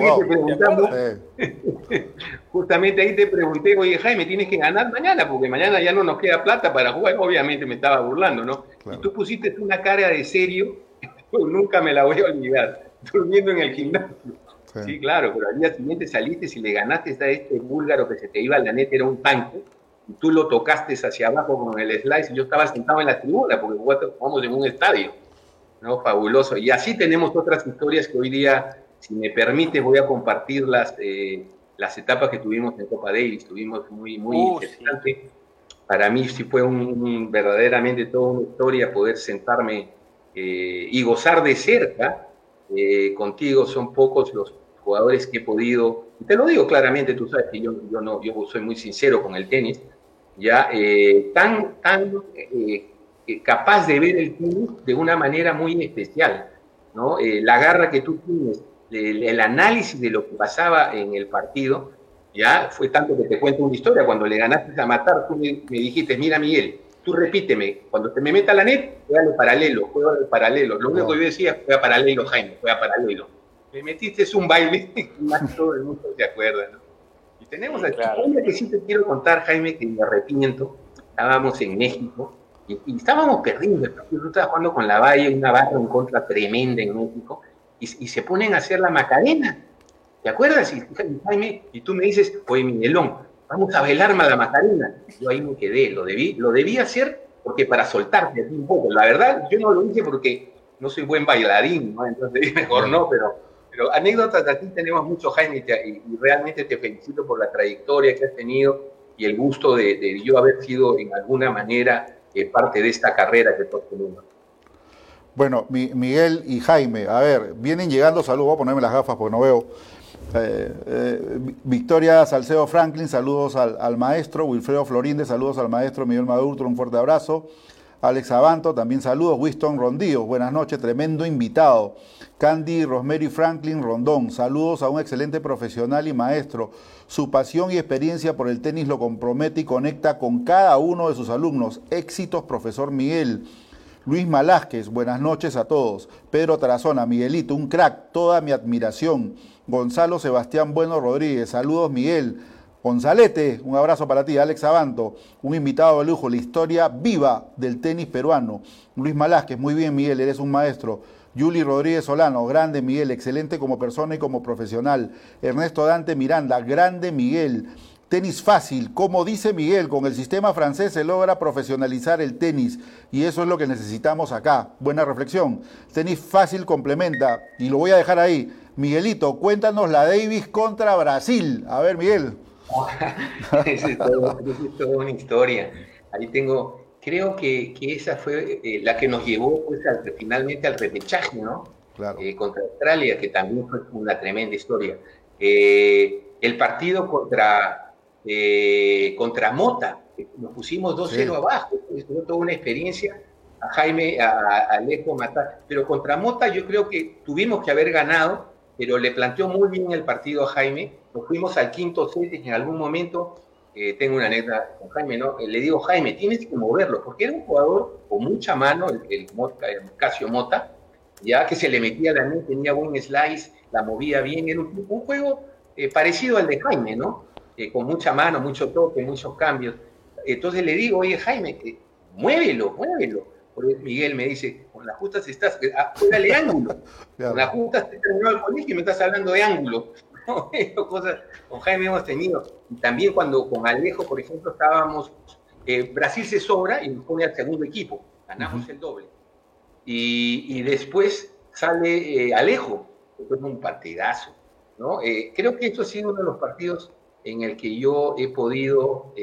te [LAUGHS] justamente ahí te pregunté, oye Jaime, tienes que ganar mañana, porque mañana ya no nos queda plata para jugar. Obviamente me estaba burlando, ¿no? Y tú pusiste una cara de serio, [LAUGHS] nunca me la voy a olvidar. durmiendo en el gimnasio. Sí. claro, pero al día siguiente saliste y le ganaste a este búlgaro que se te iba a la neta, era un tanque, tú lo tocaste hacia abajo con el slice, y yo estaba sentado en la tribuna, porque jugamos en un estadio, ¿no? Fabuloso. Y así tenemos otras historias que hoy día, si me permite, voy a compartir las, eh, las etapas que tuvimos en Copa Davis, tuvimos muy, muy interesante. Para mí sí fue un, verdaderamente toda una historia poder sentarme eh, y gozar de cerca eh, contigo. Son pocos los jugadores que he podido, y te lo digo claramente, tú sabes que yo, yo, no, yo soy muy sincero con el tenis, ya eh, tan, tan eh, eh, capaz de ver el tenis de una manera muy especial, ¿no? la garra que tú tienes, el, análisis de lo que pasaba en el partido, ya fue tanto que te cuento una historia, cuando le ganaste a matar, tú me, dijiste, mira Miguel, tú repíteme, cuando te me meta la net, juega paralelo, juega paralelo. Lo único que yo decía, juega paralelo, Jaime, juega paralelo me metiste es un baile, [LAUGHS] más todo el mundo se acuerda, ¿no? Y tenemos aquí, una que sí te quiero contar, Jaime, que me arrepiento, estábamos en México y, estábamos perdiendo, yo estaba jugando con la Valle, una barra en contra tremenda en México, y, se ponen a hacer la Macarena, ¿te acuerdas? Y, Jaime, y tú me dices, oye, Miguelón, vamos a bailar la Macarena. Yo ahí me quedé, lo debí, lo debí hacer porque para soltarte un poco. La verdad, yo no lo hice porque no soy buen bailarín, ¿no? Entonces [LAUGHS] mejor no, pero pero anécdotas aquí tenemos mucho, Jaime, y, realmente te felicito por la trayectoria que has tenido y el gusto de, yo haber sido en alguna manera eh, parte de esta carrera que tú has tenido. Bueno, Miguel y Jaime, a ver, vienen llegando, saludos, voy a ponerme las gafas porque no veo. Eh, eh, Victoria Salcedo Franklin, saludos al, maestro. Wilfredo Florinde, saludos al maestro Miguel Maduro, un fuerte abrazo. Alex Abanto, también saludos. Winston Rondío, buenas noches, tremendo invitado. Candy Rosemary Franklin Rondón, saludos a un excelente profesional y maestro. Su pasión y experiencia por el tenis lo compromete y conecta con cada uno de sus alumnos. Éxitos, profesor Miguel. Luis Malásquez, buenas noches a todos. Pedro Tarazona, Miguelito, un crack, toda mi admiración. Gonzalo Sebastián Bueno Rodríguez, saludos Miguel. Gonzalete, un abrazo para ti. Alex Abanto, un invitado de lujo, la historia viva del tenis peruano. Luis Malásquez, muy bien Miguel, eres un maestro. Yuli Rodríguez Solano, grande Miguel, excelente como persona y como profesional. Ernesto Dante Miranda, grande Miguel. Tenis fácil, como dice Miguel, con el sistema francés se logra profesionalizar el tenis y eso es lo que necesitamos acá. Buena reflexión. Tenis fácil complementa y lo voy a dejar ahí. Miguelito, cuéntanos la Davis contra Brasil. A ver, Miguel. [LAUGHS] Esa es, toda una historia. Ahí tengo, creo que, que esa fue eh, la que nos llevó pues, finalmente al repechaje, ¿no? Claro. Eh, contra Australia, que también fue una tremenda historia. Eh, el partido contra, contra Mota, nos pusimos 2-0 abajo, fue toda una experiencia. A Jaime, a, a Alejo matar, pero contra Mota yo creo que tuvimos que haber ganado, pero le planteó muy bien el partido a Jaime nos fuimos al quinto set y en algún momento, eh, tengo una anécdota con Jaime, ¿no? Eh, le digo, Jaime, tienes que moverlo, porque era un jugador con mucha mano, el, el, Casio Mota, ya que se le metía la net, tenía buen slice, la movía bien, era un, juego eh, parecido al de Jaime, ¿no? con mucha mano, mucho toque, muchos cambios. Entonces le digo, oye, Jaime, muévelo, muévelo. Porque Miguel me dice, con las justas estás, ah, juégale ángulo. [LAUGHS] Con las justas te terminó el colegio y me estás hablando de ángulo. [LAUGHS] cosas con Jaime hemos tenido. Y también cuando con Alejo, por ejemplo, estábamos, eh, Brasil se sobra y nos pone al segundo equipo, ganamos el doble. Y, después sale eh, Alejo, fue un partidazo. ¿no? Eh, creo que esto ha sido uno de los partidos en el que yo he podido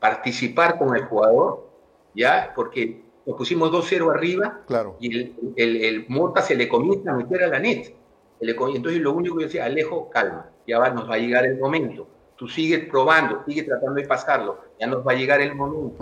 participar con el jugador, ¿ya? Porque nos pusimos 2-0 arriba claro. y el, el, el, Mota se le comienza a meter a la net. Entonces lo único que yo decía, Alejo, calma, ya va, nos va a llegar el momento. Tú sigues probando, sigue tratando de pasarlo, ya nos va a llegar el momento.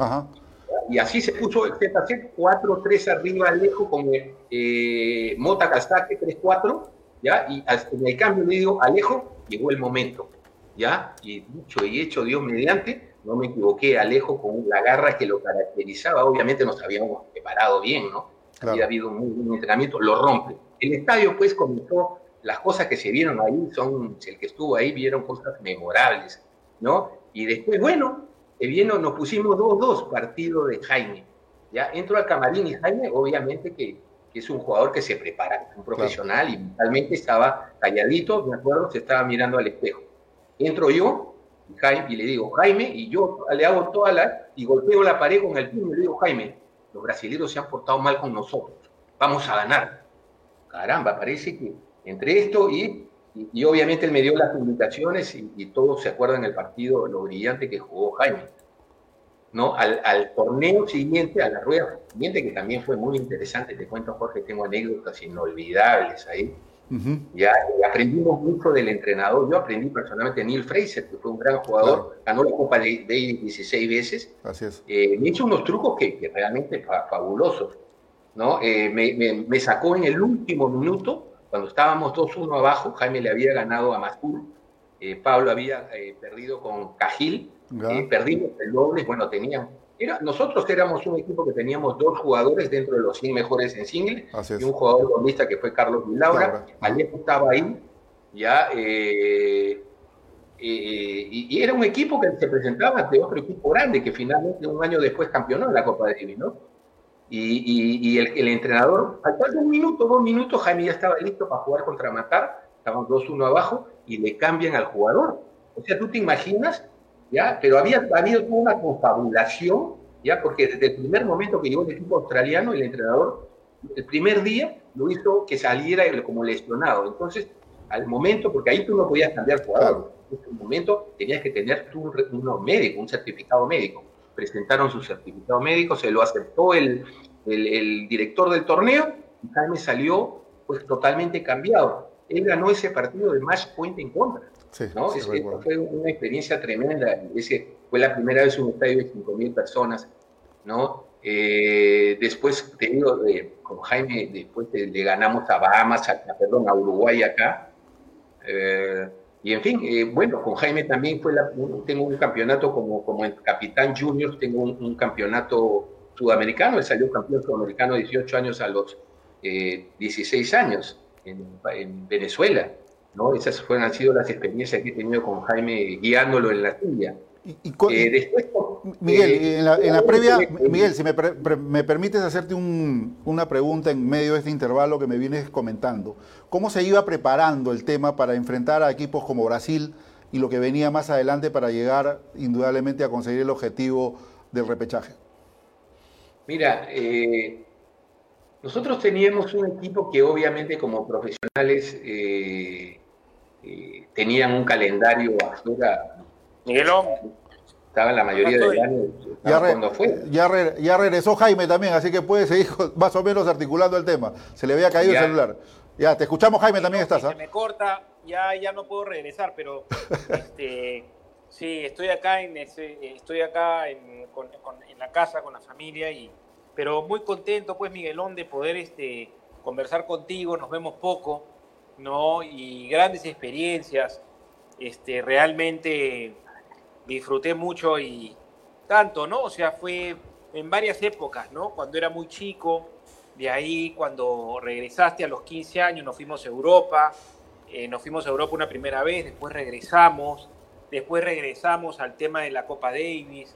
Y así se puso el Z 4-3 arriba Alejo con eh, Mota Castaque 3-4, ¿ya? Y en el cambio le digo, Alejo, llegó el momento, ¿ya? Y dicho y hecho, Dios mediante, no me equivoqué, Alejo con la garra que lo caracterizaba, obviamente nos habíamos preparado bien, ¿no? Había habido un, un entrenamiento, lo rompe. El estadio pues comenzó las cosas que se vieron ahí son, el que estuvo ahí vieron cosas memorables, ¿no? Y después, bueno, vino, nos pusimos 2-2, partido de Jaime. Ya entró al camarín y Jaime, obviamente que, que es un jugador que se prepara, un profesional y mentalmente estaba calladito, me acuerdo, se estaba mirando al espejo. Entro yo y, y le digo, Jaime, y yo le hago toda la, y golpeo la pared con el puño y le digo, Jaime, los brasileños se han portado mal con nosotros, vamos a ganar. Caramba, parece que entre esto y, y, obviamente él me dio las publicaciones y, y todos se acuerdan el partido, lo brillante que jugó Jaime ¿no? Al, torneo siguiente, a la rueda siguiente, que también fue muy interesante, te cuento Jorge, tengo anécdotas inolvidables ahí. Ya aprendimos mucho del entrenador. Yo aprendí personalmente Neil Fraser, que fue un gran jugador, ganó la Copa de Davis 16 veces. Así es. Eh, me hizo unos trucos que, que realmente fabulosos. ¿no? Eh, me, sacó en el último minuto, cuando estábamos 2-1 abajo, Jaime le había ganado a Mastur, eh, Pablo había perdido con Cajil, perdimos el doble, bueno, teníamos. Era, nosotros éramos un equipo que teníamos dos jugadores dentro de los 100 mejores en single y un jugador doblista que fue Carlos Vilaura. Alejo estaba ahí, ya. Eh, eh, y, era un equipo que se presentaba ante otro equipo grande que finalmente un año después campeonó en la Copa de Davis, ¿no? Y, el, el, entrenador, al de un minuto, dos minutos, Jaime ya estaba listo para jugar contra Matar, estábamos 2-1 abajo y le cambian al jugador. O sea, tú te imaginas ¿ya? Pero había habido toda una confabulación, ¿ya? Porque desde el primer momento que llegó el equipo australiano, el entrenador, el primer día lo hizo que saliera como lesionado. Entonces, al momento, porque ahí tú no podías cambiar jugador, en ese momento tenías que tener tú un, médico, un certificado médico. Presentaron su certificado médico, se lo aceptó el, el, director del torneo y Jaime salió pues totalmente cambiado. Él ganó ese partido de match point en contra. ¿no? Es, fue una experiencia tremenda. Ese fue la primera vez un estadio de 5.000 personas. ¿no? Eh, después, te digo, con Jaime, después le ganamos a Bahamas, a, perdón, a Uruguay acá. Eh, y en fin, eh, bueno, con Jaime también fue la, tengo un campeonato como, como capitán junior, tengo un, campeonato sudamericano, él salió campeón sudamericano 18 años a los 16 años en, en Venezuela. ¿no? Esas fueron, han sido las experiencias que he tenido con Jaime guiándolo en la tuya. Y, eh, después, Miguel, eh, en, la, previa, Miguel, si me, me permites hacerte una pregunta en medio de este intervalo que me vienes comentando. ¿Cómo se iba preparando el tema para enfrentar a equipos como Brasil y lo que venía más adelante para llegar indudablemente a conseguir el objetivo del repechaje? Mira, eh, nosotros teníamos un equipo que obviamente como profesionales tenían un calendario afuera. Miguelón. Estaba en la mayoría de años ya, cuando fue. Ya, regresó Jaime también, así que puede seguir [LAUGHS] más o menos articulando el tema. Se le había caído el celular. Ya, te escuchamos, Jaime, también estás. Se ¿ah? me corta, ya, ya no puedo regresar, pero [LAUGHS] este, sí, estoy acá en estoy acá en, en, la casa con la familia y pero muy contento, pues, Miguelón, de poder este, conversar contigo. Nos vemos poco ¿no? Y grandes experiencias. Este, realmente disfruté mucho y tanto, ¿no? O sea, fue en varias épocas, ¿no? Cuando era muy chico, de ahí cuando regresaste a los 15 años nos fuimos a Europa, eh, nos fuimos a Europa una primera vez, después regresamos, después regresamos al tema de la Copa Davis,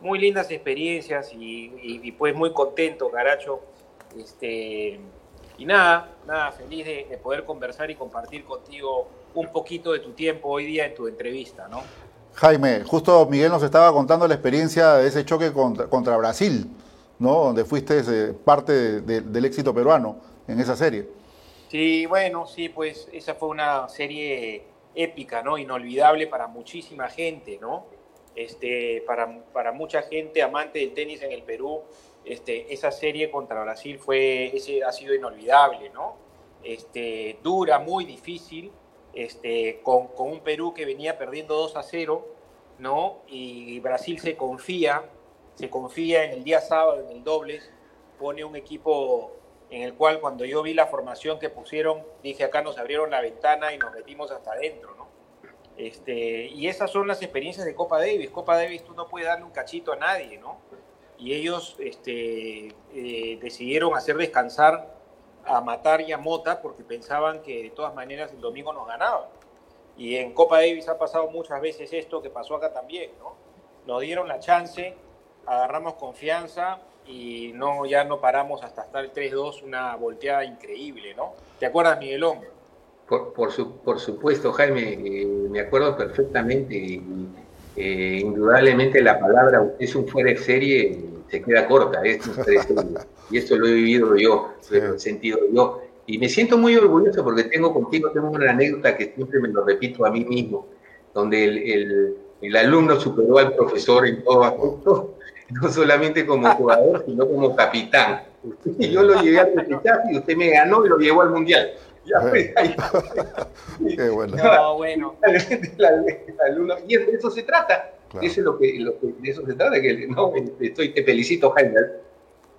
muy lindas experiencias y, pues muy contento, Garacho, este, y nada, nada, feliz de, poder conversar y compartir contigo un poquito de tu tiempo hoy día en tu entrevista, ¿no? Jaime, justo Miguel nos estaba contando la experiencia de ese choque contra, Brasil, ¿no? Donde fuiste eh, parte del éxito peruano en esa serie. Sí, bueno, sí, pues esa fue una serie épica, ¿no? Inolvidable para muchísima gente, ¿no? Este, para, para mucha gente amante del tenis en el Perú, este, esa serie contra Brasil fue, ese ha sido inolvidable, ¿no? Este, dura, muy difícil, este, con, con, un Perú que venía perdiendo 2 a 0, ¿no? Y Brasil se confía, se confía en el día sábado, en el dobles, pone un equipo en el cual cuando yo vi la formación que pusieron, dije acá nos abrieron la ventana y nos metimos hasta adentro, ¿no? Este, y esas son las experiencias de Copa Davis. Copa Davis tú no puedes darle un cachito a nadie, ¿no? y ellos este, eh, decidieron hacer descansar a Matar y a Mota porque pensaban que de todas maneras el domingo nos ganaba. Y en Copa Davis ha pasado muchas veces esto que pasó acá también, ¿no? Nos dieron la chance, agarramos confianza y no, ya no paramos hasta estar 3-2, una volteada increíble, ¿no? ¿Te acuerdas, Miguelón? Por, por, por supuesto, Jaime, eh, me acuerdo perfectamente. Eh, indudablemente la palabra es un fuera de serie se queda corta, ¿eh? Y esto lo he vivido yo, lo he sentido yo. Y me siento muy orgulloso porque tengo contigo, tengo una anécdota que siempre me lo repito a mí mismo, donde el, el, alumno superó al profesor en todo aspecto, [LAUGHS] no solamente como jugador, sino como capitán. Y yo lo llevé al repechaje y usted me ganó y lo llevó al mundial. Ya ahí. [LAUGHS] Qué bueno. No, bueno. [LAUGHS] y de eso se trata. Eso es lo que, lo que, de eso se trata. Que, no, estoy, te felicito, Jaime.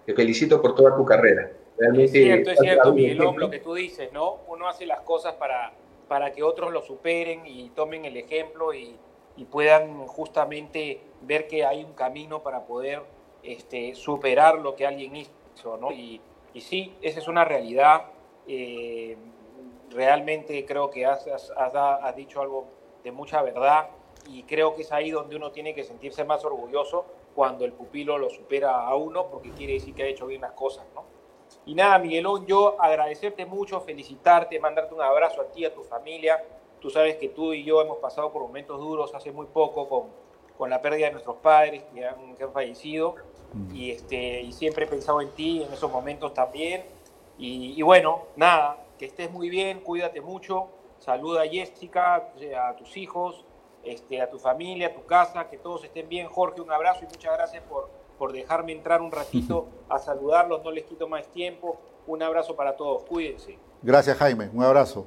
Te felicito por toda tu carrera. Realmente, es cierto, es cierto, Miguelón, lo que tú dices, ¿no? Uno hace las cosas para, para que otros lo superen y tomen el ejemplo y, y puedan justamente ver que hay un camino para poder este, superar lo que alguien hizo, ¿no? Y, y sí, esa es una realidad. Eh, realmente creo que has, has, dicho algo de mucha verdad y creo que es ahí donde uno tiene que sentirse más orgulloso cuando el pupilo lo supera a uno porque quiere decir que ha hecho bien las cosas, ¿no? Y nada, Miguelón, yo agradecerte mucho, felicitarte, mandarte un abrazo a ti, a tu familia. Tú sabes que tú y yo hemos pasado por momentos duros hace muy poco con, con la pérdida de nuestros padres que han, que han fallecido mm. y, este, y siempre he pensado en ti en esos momentos también. Y, y bueno, nada, que estés muy bien, cuídate mucho, saluda a Jessica, a tus hijos, este, a tu familia, a tu casa, que todos estén bien. Jorge, un abrazo y muchas gracias por, por dejarme entrar un ratito [LAUGHS] a saludarlos, no les quito más tiempo. Un abrazo para todos, cuídense. Gracias Jaime, un abrazo.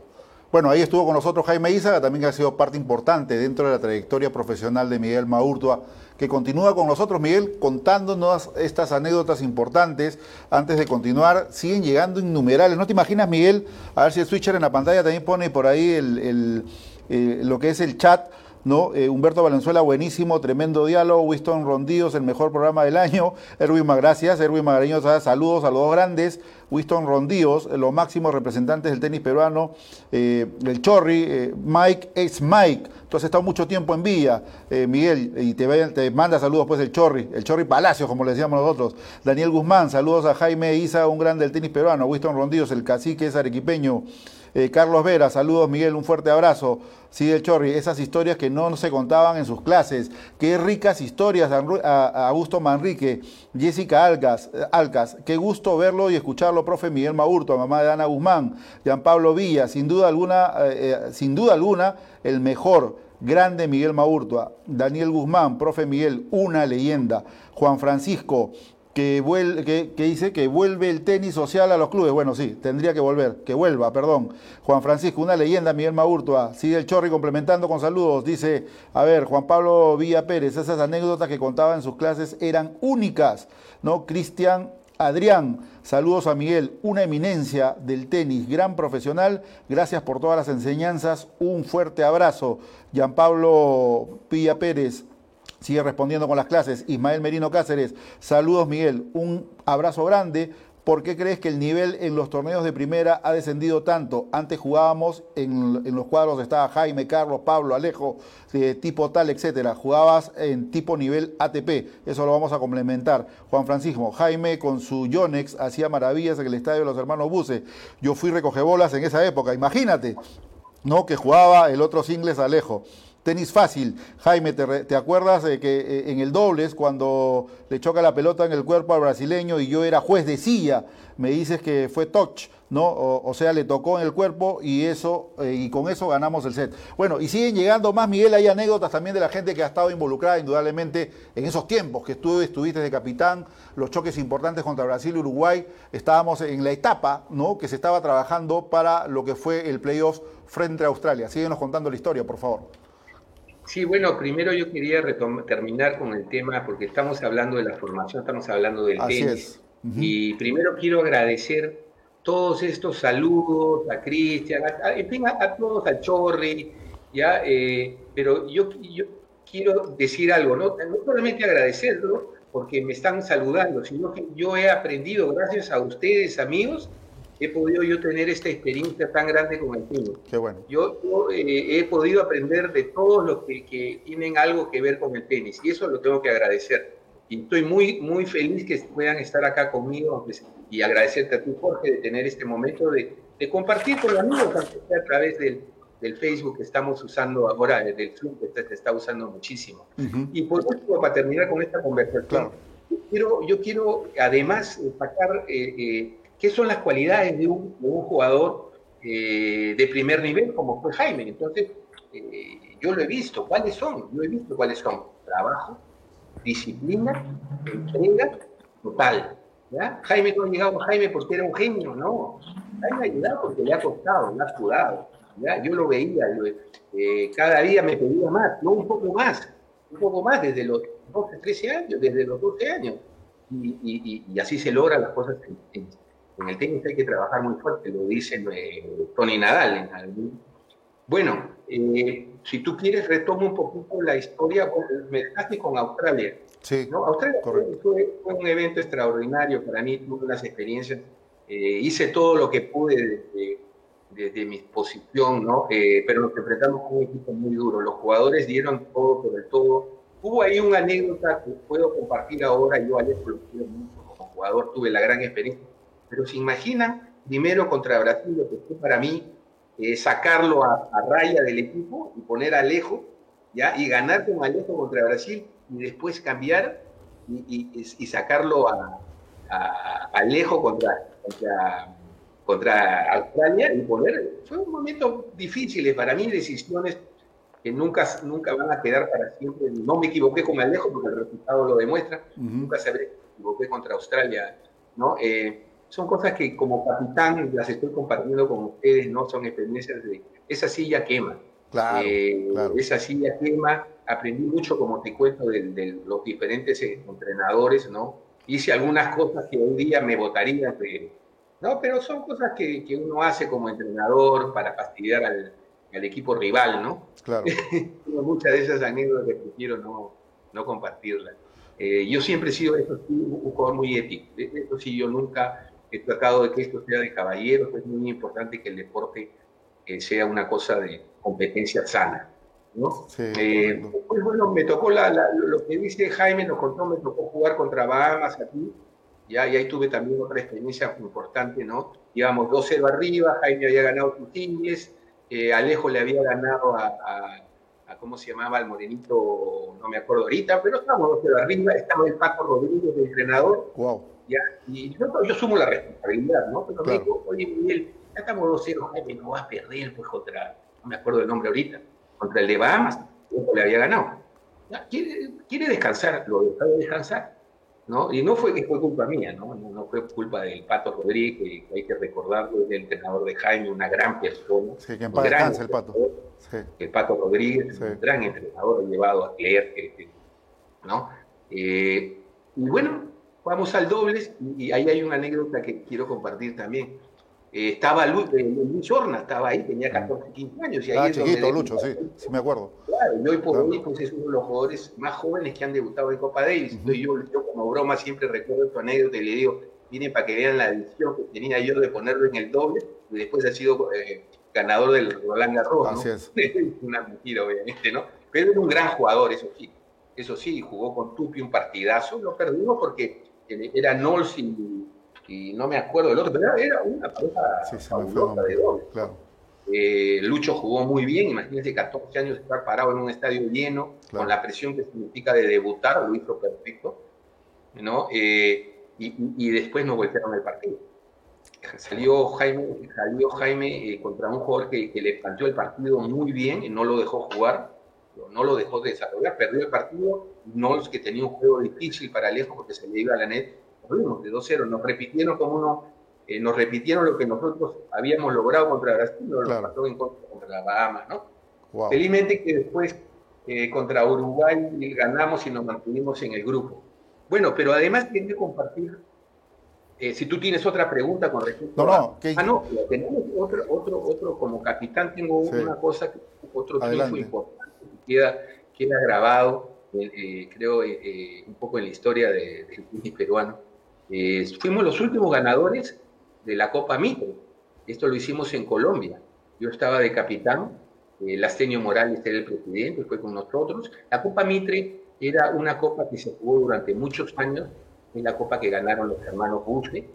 Bueno, ahí estuvo con nosotros Jaime Isa, también ha sido parte importante dentro de la trayectoria profesional de Miguel Maurtua, que continúa con nosotros, Miguel, contándonos estas anécdotas importantes. Antes de continuar, siguen llegando innumerables. ¿No te imaginas, Miguel? A ver si el switcher en la pantalla también pone por ahí el, eh, lo que es el chat ¿no? Eh, Humberto Valenzuela, buenísimo, tremendo diálogo. Winston Rondíos, el mejor programa del año. [LAUGHS] Erwin gracias. Erwin Magariños, saludos a los dos grandes. Winston Rondíos, los máximos representantes del tenis peruano. Eh, el Chorri, eh, Mike es Mike. Tú has estado mucho tiempo en Villa, Miguel, y te, te, manda saludos pues el Chorri, el Chorri Palacios, como le decíamos nosotros. Daniel Guzmán, saludos a Jaime Isa, un grande del tenis peruano. Winston Rondíos, el cacique es arequipeño. Eh, Carlos Vera, saludos Miguel, un fuerte abrazo. Sí, el Chorri, esas historias que no se contaban en sus clases. Qué ricas historias, a Augusto Manrique, Jessica Alcas, eh, Alcas. Qué gusto verlo y escucharlo, profe Miguel Maurto, mamá de Ana Guzmán, Jean Pablo Villa, sin duda alguna, eh, sin duda alguna, el mejor. Grande Miguel Maurtua, Daniel Guzmán, profe Miguel, una leyenda. Juan Francisco, que, dice que vuelve el tenis social a los clubes. Bueno, sí, tendría que volver, que vuelva, perdón. Juan Francisco, una leyenda, Miguel Maurtua. Sigue el Chorri complementando con saludos. Dice, a ver, Juan Pablo Villa Pérez, esas anécdotas que contaba en sus clases eran únicas, ¿no? Cristian Adrián, saludos a Miguel, una eminencia del tenis, gran profesional, gracias por todas las enseñanzas, un fuerte abrazo. Jean Pablo Villa Pérez, Sigue respondiendo con las clases. Ismael Merino Cáceres, saludos Miguel, un abrazo grande. ¿Por qué crees que el nivel en los torneos de primera ha descendido tanto? Antes jugábamos, en, los cuadros estaba Jaime, Carlos, Pablo, Alejo, eh, tipo tal, etcétera. Jugabas en tipo nivel ATP. Eso lo vamos a complementar. Juan Francisco, Jaime con su Yonex hacía maravillas en el estadio de los hermanos Buse. Yo fui recogebolas en esa época, imagínate, ¿no? Que jugaba el otro singles Alejo. Tenis fácil. Jaime, ¿te, acuerdas de que eh, en el dobles, cuando le choca la pelota en el cuerpo al brasileño y yo era juez de silla, me dices que fue touch, ¿no? O, sea, le tocó en el cuerpo y eso eh, y con eso ganamos el set. Bueno, y siguen llegando más, Miguel, hay anécdotas también de la gente que ha estado involucrada indudablemente en esos tiempos que tú estuviste de capitán, los choques importantes contra Brasil y Uruguay, estábamos en la etapa, ¿no? Que se estaba trabajando para lo que fue el playoff frente a Australia. Síguenos contando la historia, por favor. Sí, bueno, primero yo quería terminar con el tema, porque estamos hablando de la formación, estamos hablando del tenis. Y primero quiero agradecer todos estos saludos a Cristian, a, en fin, a, todos, al Chorri, ¿ya? Eh, pero yo, yo quiero decir algo, ¿no? no solamente agradecerlo, porque me están saludando, sino que yo he aprendido, gracias a ustedes, amigos, he podido yo tener esta experiencia tan grande con el tenis. Qué bueno. Yo, eh, he podido aprender de todos los que, tienen algo que ver con el tenis y eso lo tengo que agradecer. y estoy muy, muy feliz que puedan estar acá conmigo y agradecerte a ti, Jorge, de tener este momento de, de compartir con los amigos, a través del, del, Facebook que estamos usando ahora, del Zoom que se está usando muchísimo. Y por último, para terminar con esta conversación, yo, quiero, yo quiero además destacar eh, eh, qué son las cualidades de un, jugador eh, de primer nivel como fue Jaime. Entonces, yo lo he visto, ¿cuáles son? Yo he visto cuáles son. Trabajo, disciplina, entrega total. Jaime no ha llegado Jaime porque era un genio, no. Jaime ha llegado porque le ha costado, le ha sudado. Yo lo veía, eh, cada día me pedía más, no un poco más, un poco más desde los 12, 13 años, desde los 12 años. Y, así se logran las cosas. En, el tenis hay que trabajar muy fuerte, lo dice eh, Tony Nadal en algún bueno, eh, si tú quieres, retomo un poquito la historia, me dejaste con Australia. Sí, ¿no? Australia fue, un evento extraordinario para mí, tuve unas experiencias, eh, hice todo lo que pude desde, mi posición, ¿no? Eh, pero nos enfrentamos con un equipo muy duro, los jugadores dieron todo por el todo. Hubo ahí una anécdota que puedo compartir ahora, yo Alejo lo quiero mucho como jugador, tuve la gran experiencia, pero se imaginan, primero contra Brasil, lo que fue para mí eh, sacarlo a, raya del equipo y poner a Alejo, ¿ya? y ganar con Alejo contra Brasil y después cambiar y, sacarlo a, Alejo contra, contra, Australia y poner. Fue un momento difícil para mí, decisiones que nunca, nunca van a quedar para siempre. No me equivoqué con Alejo porque el resultado lo demuestra, nunca se equivoqué contra Australia. ¿no? Eh, son cosas que como capitán las estoy compartiendo con ustedes, no son experiencias de esa silla quema. Eh, esa silla quema, aprendí mucho, como te cuento, de, los diferentes eh, entrenadores, ¿no? Hice algunas cosas que hoy día me votarían, ¿no? Pero son cosas que, que, uno hace como entrenador para fastidiar al, al equipo rival, ¿no? Claro. [LAUGHS] Muchas de esas anécdotas que prefiero no, no compartirlas. Eh, yo siempre he sido un jugador muy ético. Eso sí, yo nunca he tratado de que esto sea de caballeros, es muy importante que el deporte eh, sea una cosa de competencia sana. ¿no? Eh, pues bueno, me tocó lo que dice Jaime, nos contó, me tocó jugar contra Bahamas aquí, ya, y ahí tuve también otra experiencia importante, ¿no? Íbamos 2-0 arriba, Jaime había ganado sus eh, Alejo le había ganado a, ¿cómo se llamaba? Al morenito, no me acuerdo ahorita, pero estábamos 2-0 arriba, estaba el Paco Rodríguez, el entrenador. Wow y yo, yo, sumo la responsabilidad, ¿no? Pero me dijo, oye, Miguel, ya estamos 2-0, Jaime, no vas a perder, pues, contra, no me acuerdo el nombre ahorita, contra el de Bahamas, le había ganado. ¿Quiere, quiere descansar, lo dejó de descansar, ¿no? Y no fue que fue culpa mía, ¿no? No, fue culpa del Pato Rodríguez, que, hay que recordarlo, es el entrenador de Jaime, una gran persona. Sí, que en paz el Pato. Sí. El Pato Rodríguez, un gran entrenador, llevado a leer, ¿no? Eh, y bueno, Vamos al dobles y ahí hay una anécdota que quiero compartir también. Eh, estaba Luis, eh, Luis Horna, estaba ahí, tenía 14, 15 años. Y ahí ah, chiquito, Lucho, sí, sí me acuerdo. Claro, y hoy por hoy pues, es uno de los jugadores más jóvenes que han debutado en Copa Davis. Entonces yo, yo como broma siempre recuerdo tu anécdota y le digo, miren para que vean la edición que tenía yo de ponerlo en el doble y después ha sido eh, ganador del Roland Garros. Así [LAUGHS] es. una mentira, obviamente, ¿no? Pero era un gran jugador, eso sí. Eso sí, jugó con Tupi un partidazo, lo perdimos porque era Knowles y, no me acuerdo del otro, pero era una pareja fabulosa de doble. Eh, Lucho jugó muy bien, imagínense 14 años estar parado en un estadio lleno, con la presión que significa de debutar, lo hizo perfecto, ¿no? Eh, y, después nos voltearon el partido. Salió Jaime, salió Jaime eh, contra un jugador que, que, le planteó el partido muy bien y no lo dejó jugar, no lo dejó desarrollar, perdió el partido, Knowles que tenía un juego difícil para lejos porque se le iba a la net, perdimos de 2-0, nos repitieron como uno, eh, nos repitieron lo que nosotros habíamos logrado contra Brasil, lo pasó en contra, contra Bahamas, ¿no? Felizmente que después eh, contra Uruguay ganamos y nos mantuvimos en el grupo. Bueno, pero además quería compartir, eh, si tú tienes otra pregunta con respecto no, no, Ah, no, tenemos otro, otro, otro, como capitán tengo una cosa, otro triunfo importante queda, queda grabado, eh, eh, creo, eh, un poco en la historia del tenis peruano. fuimos los últimos ganadores de la Copa Mitre. Esto lo hicimos en Colombia. Yo estaba de capitán, el Astenio Morales era el presidente, fue con nosotros. La Copa Mitre era una copa que se jugó durante muchos años, es la copa que ganaron los hermanos Busse,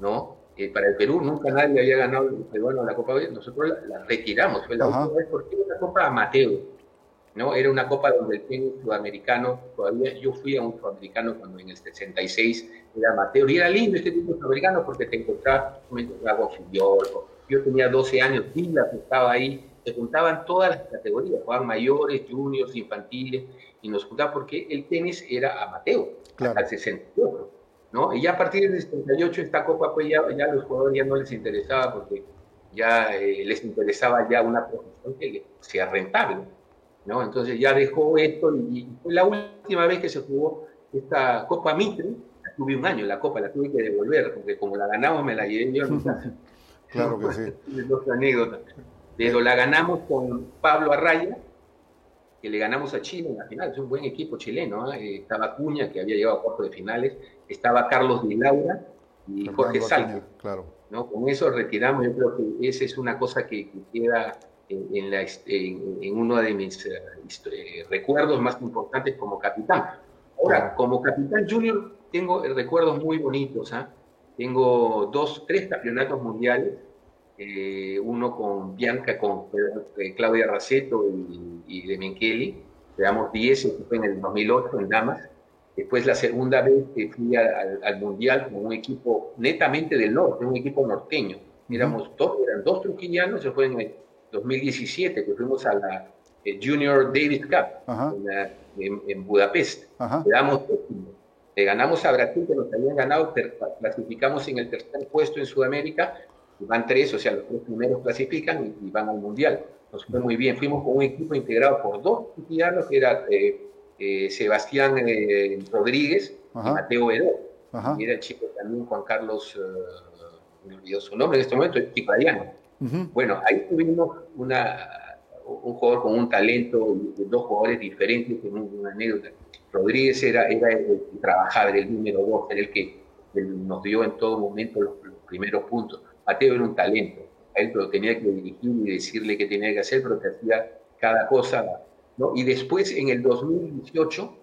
¿no? para el Perú nunca nadie había ganado el peruano la Copa nosotros la, retiramos, fue la última vez porque era una copa amateur, ¿no? Era una copa donde el tenis sudamericano, todavía yo fui a un sudamericano cuando en el 66 era amateur, y era lindo este tipo de sudamericano porque te encontrabas, me encontraba con yo tenía 12 años, Dila estaba ahí, se juntaban todas las categorías, jugaban mayores, juniors, infantiles, y nos juntaban porque el tenis era amateur, claro. hasta el 68. ¿no? Y ya a partir del 78 esta copa pues ya, ya a los jugadores ya no les interesaba porque ya eh, les interesaba ya una profesión que sea rentable, ¿no? Entonces ya dejó esto y, fue la última vez que se jugó esta Copa Mitre, la tuve un año, la Copa la tuve que devolver, porque como la ganamos me la llevé yo [LAUGHS] Claro que sí. [LAUGHS] Es otra anécdota. Pero la ganamos con Pablo Arraya, que le ganamos a Chile en la final. Es un buen equipo chileno. ¿eh? Estaba Cuña, que había llegado a cuartos de finales. Estaba Carlos de Laura y Jorge Salto. Claro. ¿no? Con eso retiramos. Yo creo que esa es una cosa que, queda en, la, en, uno de mis eh, eh, recuerdos más importantes como capitán. Ahora, como capitán junior, tengo recuerdos muy bonitos. ¿ah? Tengo dos, tres campeonatos mundiales eh, uno con Bianca, con eh, Claudia Raceto y, y de Kelly, quedamos 10, fue en el 2008 en Damas. Después la segunda vez que fui al, Mundial con un equipo netamente del norte, un equipo norteño. Éramos dos, eran dos truquillanos, eso fue en el 2017 que fuimos a la eh, Junior Davis Cup en, Budapest. Quedamos le ganamos a Brasil, que nos habían ganado, clasificamos en el tercer puesto en Sudamérica van tres, o sea, los tres primeros clasifican y, van al Mundial. Nos fue muy bien. Fuimos con un equipo integrado por dos italianos, que era eh, eh, Sebastián Rodríguez y Mateo Vedó. Y era el chico también, Juan Carlos, me olvidó su nombre en este momento, italiano. Bueno, ahí tuvimos un jugador con un talento, dos jugadores diferentes, con una anécdota. Rodríguez era, el que trabajaba, era el número dos, era el que nos dio en todo momento los primeros puntos. Mateo era un talento, él lo tenía que dirigir y decirle qué tenía que hacer, pero que hacía cada cosa. Y después, en el 2018,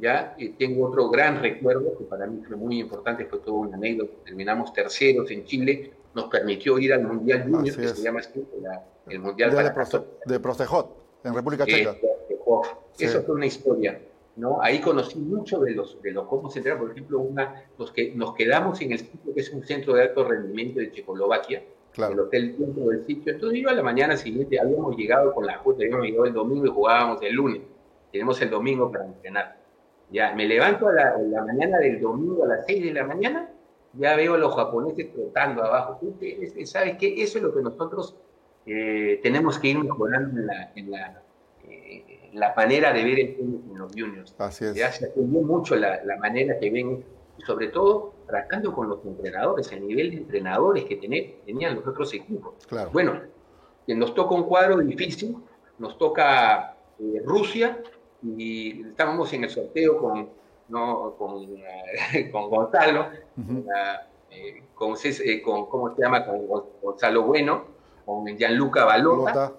ya eh, tengo otro gran recuerdo, que para mí fue muy importante, fue todo una anécdota, terminamos terceros en Chile, nos permitió ir al Mundial Junior, que se llama así, el Mundial de, para de, Prostejot, en República Checa. Eso fue una historia. ¿no? Ahí conocí mucho de los, de los cómo se por ejemplo, una, los que nos quedamos en el sitio que es un centro de alto rendimiento de Checoslovaquia, el hotel dentro del sitio. Entonces yo a la mañana siguiente habíamos llegado con la Junta, habíamos llegado el domingo y jugábamos el lunes. Tenemos el domingo para entrenar. Ya, me levanto a la, la mañana del domingo a las 6 de la mañana, ya veo a los japoneses trotando abajo. ¿Sabes qué? Eso es lo que nosotros eh, tenemos que ir mejorando en la, en la la manera de ver el tenis en los juniors. Así es. Ya se aprendió mucho la, manera que ven, y sobre todo tratando con los entrenadores, el nivel de entrenadores que tenían los otros equipos. Claro. Bueno, nos toca un cuadro difícil, nos toca eh, Rusia, y estábamos en el sorteo con, ¿no? con, [LAUGHS] con Gonzalo, eh, con, eh, con, ¿cómo se llama? Con Gonzalo Bueno, con Gianluca Balota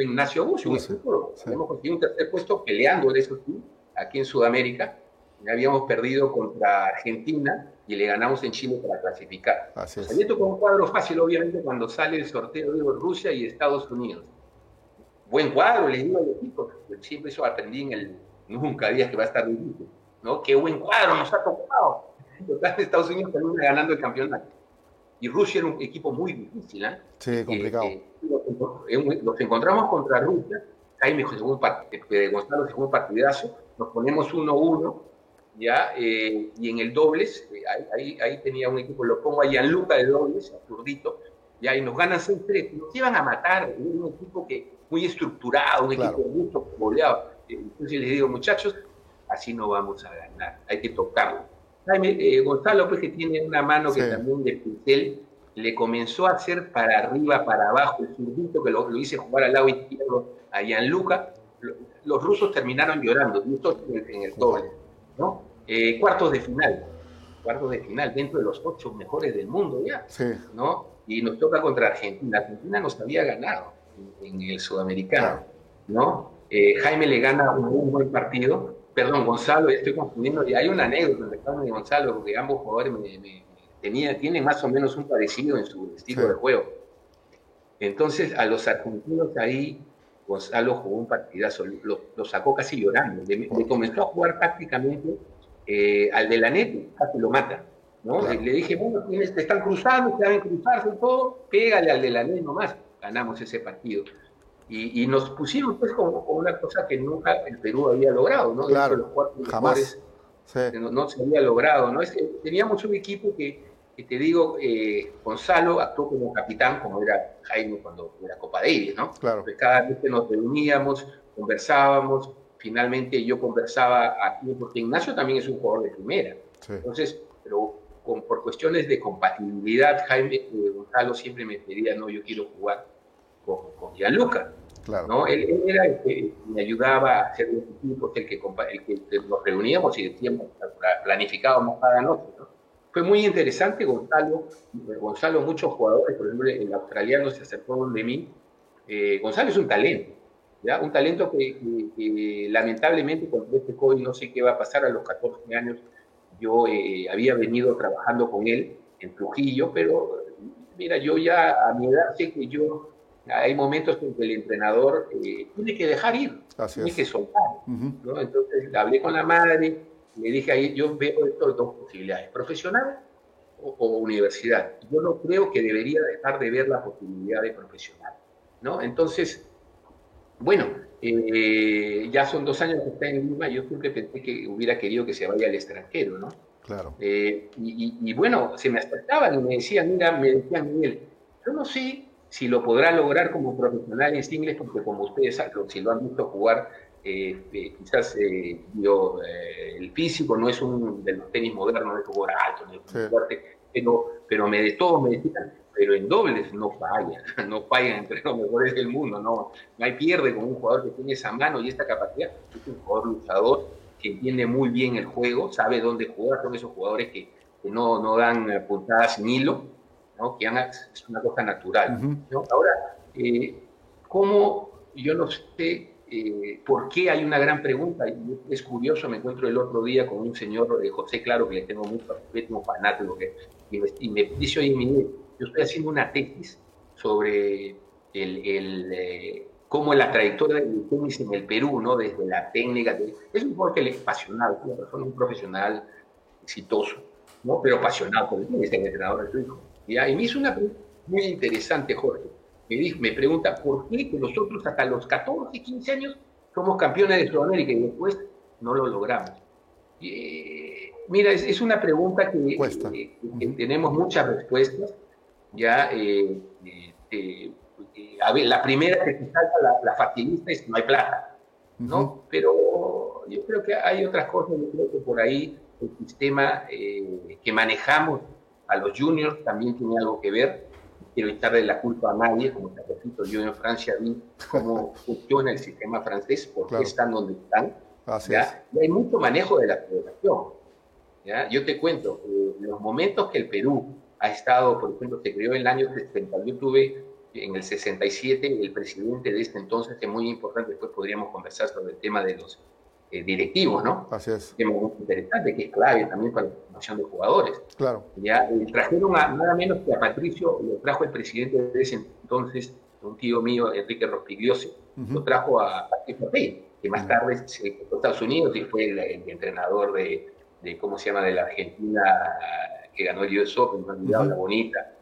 Ignacio Bush, Hemos conseguido un tercer puesto peleando eso sí, aquí en Sudamérica. Habíamos perdido contra Argentina y le ganamos en Chile para clasificar. Así es. Había un cuadro fácil, obviamente, cuando sale el sorteo de Rusia y Estados Unidos. Buen cuadro, les digo al equipo. Siempre eso aprendí en el nunca días que va a estar difícil. ¿No? Qué buen cuadro nos ha tocado. Total, Estados Unidos termina ganando el campeonato. Y Rusia era un equipo muy difícil. ¿eh? Sí, complicado. Eh, nos encontramos contra Rusia, Jaime eh, Gonzalo un partidazo, nos ponemos 1-1, ¿ya? Eh, y en el dobles, eh, ahí, ahí, tenía un equipo, lo pongo a Gianluca de dobles, absurdito, ¿ya? y nos ganan 6-3, nos iban a matar, un equipo que muy estructurado, un equipo mucho boleado. Entonces les digo, muchachos, así no vamos a ganar, hay que tocarlo. Jaime, Gonzalo, pues que tiene una mano que también de pincel, le comenzó a hacer para arriba, para abajo, el zurdito que lo, hice jugar al lado izquierdo a Gianluca, los rusos terminaron llorando, en el doble, ¿no? Eh, cuartos de final, cuartos de final, dentro de los ocho mejores del mundo ya, ¿no? Y nos toca contra Argentina. Argentina nos había ganado en, el sudamericano, ¿no? Eh, Jaime le gana un buen partido perdón, Gonzalo, estoy confundiendo, y hay una anécdota entre Jaime y Gonzalo, porque ambos jugadores me, tenía, tienen más o menos un parecido en su estilo de juego. Entonces, a los argentinos ahí, Gonzalo jugó un partidazo, lo, sacó casi llorando, le, comenzó a jugar tácticamente eh, al de la net, casi lo mata. ¿no? Le, dije, bueno, te están cruzando, te van a cruzarse y todo, pégale al de la net nomás. Ganamos ese partido. Y, nos pusimos pues como, una cosa que nunca el Perú había logrado, ¿no? Claro, los cuatro jamás. No, se había logrado, ¿no? Es que teníamos un equipo que, te digo, eh, Gonzalo actuó como capitán, como era Jaime cuando era Copa Davis, ¿no? Claro. cada vez que nos reuníamos, conversábamos, finalmente yo conversaba aquí, porque Ignacio también es un jugador de primera. Entonces, pero por cuestiones de compatibilidad, Jaime eh, Gonzalo siempre me pedía, no, yo quiero jugar con, Gianluca. Claro. ¿no? Él, era el que me ayudaba a hacer los equipos, el que, el que nos reuníamos y decíamos, planificábamos cada noche. ¿no? Fue muy interesante, Gonzalo, Gonzalo, muchos jugadores, por ejemplo, el australiano se acercó de mí. Eh, Gonzalo es un talento, ¿ya? un talento que, lamentablemente con este COVID no sé qué va a pasar a los 14 años. Yo eh, había venido trabajando con él en Trujillo, pero mira, yo ya a mi edad sé que yo hay momentos en que el entrenador eh, tiene que dejar ir, tiene que soltar. ¿no? Entonces hablé con la madre, le dije ahí, yo veo estas dos posibilidades, profesional o, universidad. Yo no creo que debería dejar de ver la posibilidad de profesional. ¿no? Entonces, bueno, eh, ya son dos años que está en Lima, yo siempre pensé que hubiera querido que se vaya al extranjero, ¿no? Claro. Eh, y, y, bueno, se me acercaban y me decían, mira, me decían, Miguel, yo no sé si lo podrá lograr como profesional en inglés, porque como ustedes si lo han visto jugar, eh, eh, quizás eh, el físico no es un de los tenis modernos, no es jugar alto, no es fuerte, pero, pero me de todo me decían, pero en dobles no falla, [LAUGHS] no falla entre los mejores del mundo, no, no hay pierde con un jugador que tiene esa mano y esta capacidad, es un jugador luchador que entiende muy bien el juego, sabe dónde jugar, son esos jugadores que, que no, no dan puntadas sin hilo, que es una cosa natural. Ahora, eh, ¿cómo? Yo no sé eh, por qué hay una gran pregunta. Es curioso, me encuentro el otro día con un señor, de José Claro, que le tengo mucho respeto, un fanático, que, y, me, dice, oye, Miguel, yo estoy haciendo una tesis sobre el, el eh, cómo la trayectoria del tenis en el Perú, ¿no? Desde la técnica, es un jugador que es apasionado, es una persona, un profesional exitoso, ¿no? Pero apasionado por el tenis, es el entrenador de su hijo. Y me hizo una pregunta muy interesante, Jorge. Me, dijo, me pregunta, ¿por qué nosotros hasta los 14, 15 años somos campeones de Sudamérica y después no lo logramos? Eh, mira, es, una pregunta que, tenemos muchas respuestas. Ya, eh, eh, a ver, la primera que se salta, la, la facilista, es no hay plata, ¿no? Pero yo creo que hay otras cosas, yo creo que por ahí el sistema que manejamos a los juniors también tiene algo que ver. Quiero echarle la culpa a nadie, como te repito, yo en Francia vi cómo [LAUGHS] funciona el sistema francés, por qué están donde están. ¿ya? Y hay mucho manejo de la federación. ¿ya? Yo te cuento, eh, los momentos que el Perú ha estado, por ejemplo, se creó en el año 60, yo tuve en el 67 el presidente de este entonces, que es muy importante, después podríamos conversar sobre el tema de los eh, directivos, ¿no? Así es. Que es muy interesante, que es clave también para la formación de jugadores. Claro. Ya eh, trajeron a, nada menos que a Patricio, lo trajo el presidente de ese entonces, un tío mío, Enrique Rospigliosi, lo trajo a Patricio Rey, que más tarde se fue a Estados Unidos y fue el, entrenador de, de, ¿cómo se llama?, de la Argentina que ganó el US Open, uh la bonita.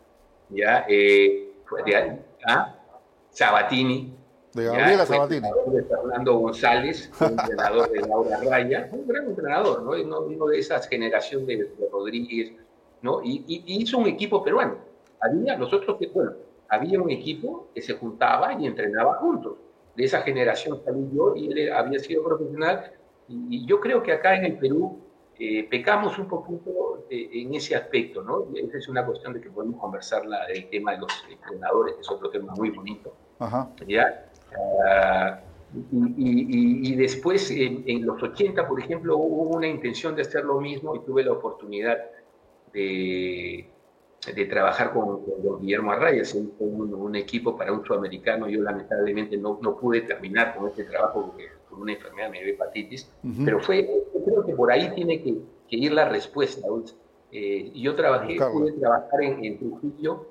Ya, eh, de, ¿ah? Sabatini, de Gabriela Sabatini. De Fernando González, entrenador de Laura Raya, un gran entrenador, ¿no? Uno de esa generación de, Rodríguez, ¿no? Y, hizo un equipo peruano. Había nosotros que, bueno, había un equipo que se juntaba y entrenaba juntos. De esa generación salí yo y él había sido profesional. Y, yo creo que acá en el Perú eh, pecamos un poquito eh, en ese aspecto, ¿no? Esa es una cuestión de que podemos conversar la, el tema de los entrenadores, que es otro tema muy bonito. Ajá. ¿Ya? Ah, y, después, en, los 80, por ejemplo, hubo una intención de hacer lo mismo y tuve la oportunidad de, de trabajar con, don Guillermo Arrayas, un, un, equipo para un sudamericano. Yo lamentablemente no, no pude terminar con este trabajo porque por una enfermedad, me dio hepatitis, pero fue, creo que por ahí tiene que, ir la respuesta. Eh, yo trabajé, pude trabajar en, en, Trujillo,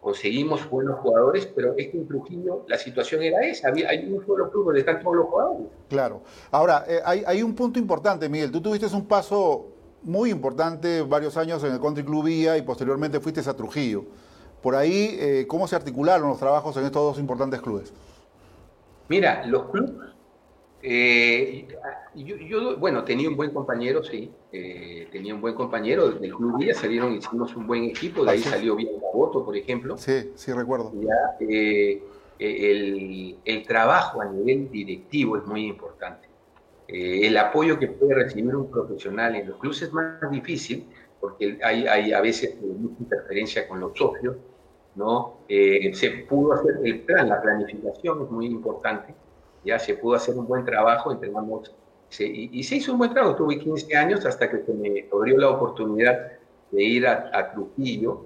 conseguimos buenos jugadores, pero es que en Trujillo la situación era esa, había, hay un solo club donde están todos los jugadores. Claro. Ahora, eh, hay, hay un punto importante, Miguel, tú tuviste un paso muy importante, varios años en el Country Club Vía y posteriormente fuiste a Trujillo. Por ahí, eh, ¿cómo se articularon los trabajos en estos dos importantes clubes? Mira, los clubes, eh, yo, bueno, tenía un buen compañero, sí, eh, tenía un buen compañero del Club Villa, salieron, hicimos un buen equipo, de ahí salió bien voto, por ejemplo. Sí, sí, recuerdo. el, el, trabajo a nivel directivo es muy importante. el apoyo que puede recibir un profesional en los clubes es más difícil, porque hay, hay a veces mucha interferencia con los socios, ¿no? Eh, se pudo hacer el plan, la planificación es muy importante, ya se pudo hacer un buen trabajo, entrenamos, y, se hizo un buen trabajo, tuve 15 años hasta que se me abrió la oportunidad de ir a, Trujillo,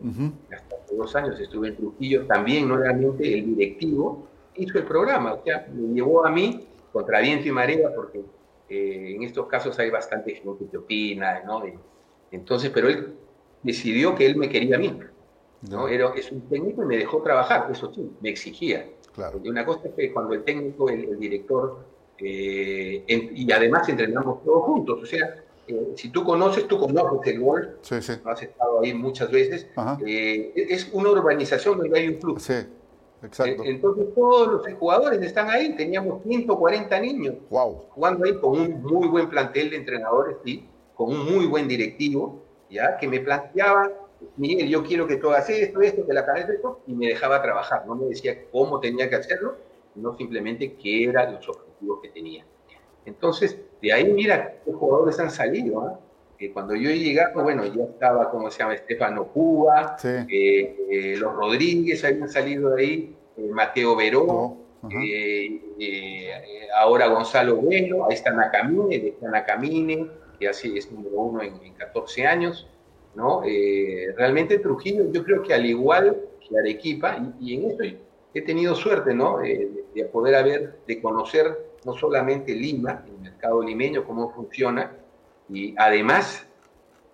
hasta hace dos años estuve en Trujillo, también nuevamente el directivo hizo el programa, o sea, me llevó a mí contra viento y marea, porque eh, en estos casos hay bastante gente que opina, ¿no? entonces, pero él decidió que él me quería a mí. ¿no? Era, es un técnico y me dejó trabajar, eso sí, me exigía. Claro. Y una cosa es que cuando el técnico, el, director, eh, y además entrenamos todos juntos, o sea, eh, si tú conoces, tú conoces el gol, sí, sí. has estado ahí muchas veces, eh, es una urbanización donde hay un club. Sí. Exacto. Entonces todos los jugadores están ahí, teníamos 140 niños wow. jugando ahí con un muy buen plantel de entrenadores, sí, con un muy buen directivo, ya que me planteaba Miguel, yo quiero que tú hagas esto, esto, que la cabeza esto, y me dejaba trabajar, no me decía cómo tenía que hacerlo, sino simplemente qué eran los objetivos que tenía. Entonces, de ahí mira qué jugadores han salido, ¿ah? cuando yo he llegado, bueno, ya estaba, como se llama, Estefano Cuba, eh, eh, los Rodríguez habían salido de ahí, eh, Mateo Veró, oh, ahora Gonzalo Bueno, ahí está Nacamine, está Nacamine, que así es número uno en, en 14 años, ¿no? Eh, realmente Trujillo, yo creo que al igual que Arequipa, y, en esto he tenido suerte, ¿no? Eh, de, poder haber, de conocer no solamente Lima, el mercado limeño, cómo funciona, y además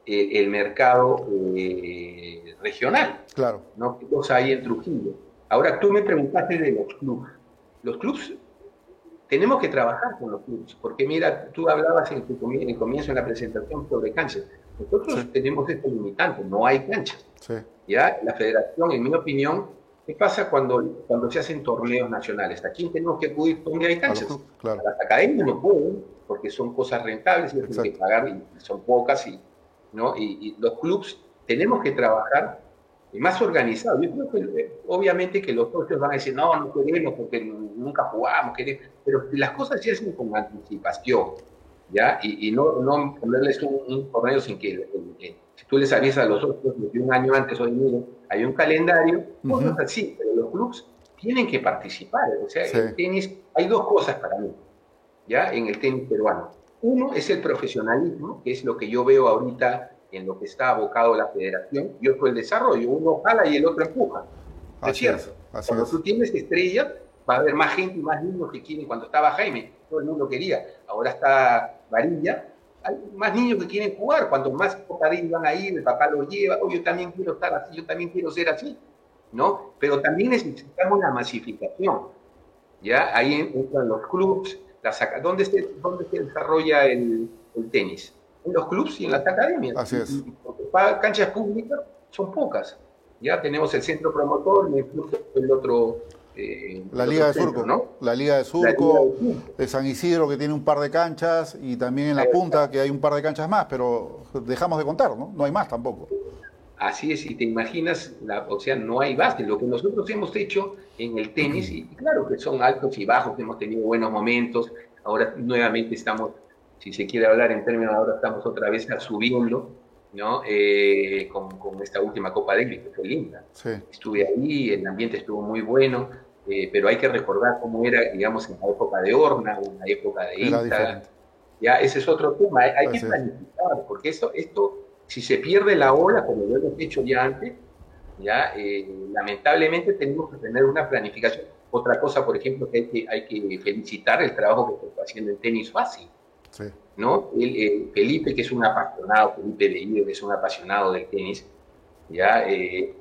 el, mercado eh, regional. Claro. ¿no? ¿Qué cosa hay en Trujillo? Ahora, tú me preguntaste de los clubes. Los clubes tenemos que trabajar con los clubes, porque mira, tú hablabas en, el comienzo en la presentación sobre canchas. Nosotros tenemos este limitante, no hay canchas. ¿ya? La federación, en mi opinión, ¿qué pasa cuando, cuando se hacen torneos nacionales? Aquí tenemos que acudir donde hay canchas. Claro. Las academias no pueden, porque son cosas rentables y tienen que pagar, y son pocas, y, ¿no? y, los clubes tenemos que trabajar más organizado. Yo creo que eh, obviamente que los socios van a decir, no, no queremos porque nunca jugamos, queremos, pero las cosas se hacen con anticipación. ¿Ya? Y, no, no ponerles un, torneo sin que, si tú les avisas a los otros de un año antes o de hay un calendario, cosas así, pero los clubes tienen que participar. O sea, en el tenis hay dos cosas para mí, ¿ya? En el tenis peruano. Uno es el profesionalismo, que es lo que yo veo ahorita en lo que está abocado la federación, y otro el desarrollo. Uno jala y el otro empuja. Es cierto. Cuando tú tienes estrellas, va a haber más gente y más niños que quieren. Cuando estaba Jaime, todo el mundo quería. Ahora está Varilla, hay más niños que quieren jugar. Cuanto más cocadillos van a ir, el papá los lleva, oh, yo también quiero estar así, yo también quiero ser así, ¿no? Pero también necesitamos una masificación, ¿ya? Ahí entran los clubes, ¿Dónde, se, ¿Dónde se desarrolla el, tenis? En los clubes y en las academias. Así es. Porque para canchas públicas son pocas. Ya tenemos el centro promotor, el, el otro eh, la Liga de Surco, ¿no? La Liga de Surco, de San Isidro que tiene un par de canchas y también en la punta que hay un par de canchas más, pero dejamos de contar, ¿no? No hay más tampoco. Así es, y te imaginas, la, o sea, no hay básquet. Lo que nosotros hemos hecho en el tenis, y claro que son altos y bajos, hemos tenido buenos momentos, ahora nuevamente estamos, si se quiere hablar en términos, ahora estamos otra vez subiendo, ¿no? Eh, con, esta última Copa Davis, que fue linda. Estuve ahí, el ambiente estuvo muy bueno, eh, pero hay que recordar cómo era, digamos, en la época de Horna o en la época de Insta. Ya, ese es otro tema, hay, que planificar, porque esto, esto, si se pierde la ola, como lo hemos dicho ya antes, ya, eh, lamentablemente tenemos que tener una planificación. Otra cosa, por ejemplo, que hay que, hay que felicitar el trabajo que está haciendo en tenis fácil. ¿no? El, Felipe, que es un apasionado, Felipe de que es un apasionado del tenis, ya eh,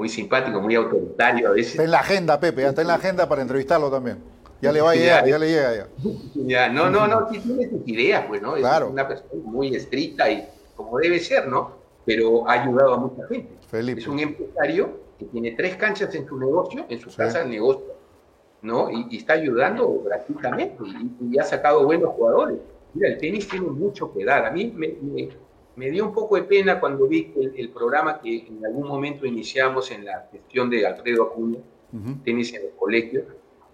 muy simpático, muy autoritario a veces. Está en la agenda, Pepe, está en la agenda para entrevistarlo también. Ya le va a llegar, ya, le llega ya. ya. No, no, no, tiene sus ideas, pues, ¿no? Es una persona muy estricta y como debe ser, ¿no? Pero ha ayudado a mucha gente. Felipe. Es un empresario que tiene tres canchas en su negocio, en su casa de negocio, ¿no? Y, está ayudando gratuitamente y, ha sacado buenos jugadores. Mira, el tenis tiene mucho que dar. A mí me, me, dio un poco de pena cuando vi el, el, programa que en algún momento iniciamos en la gestión de Alfredo Acuña, tenis en el colegio,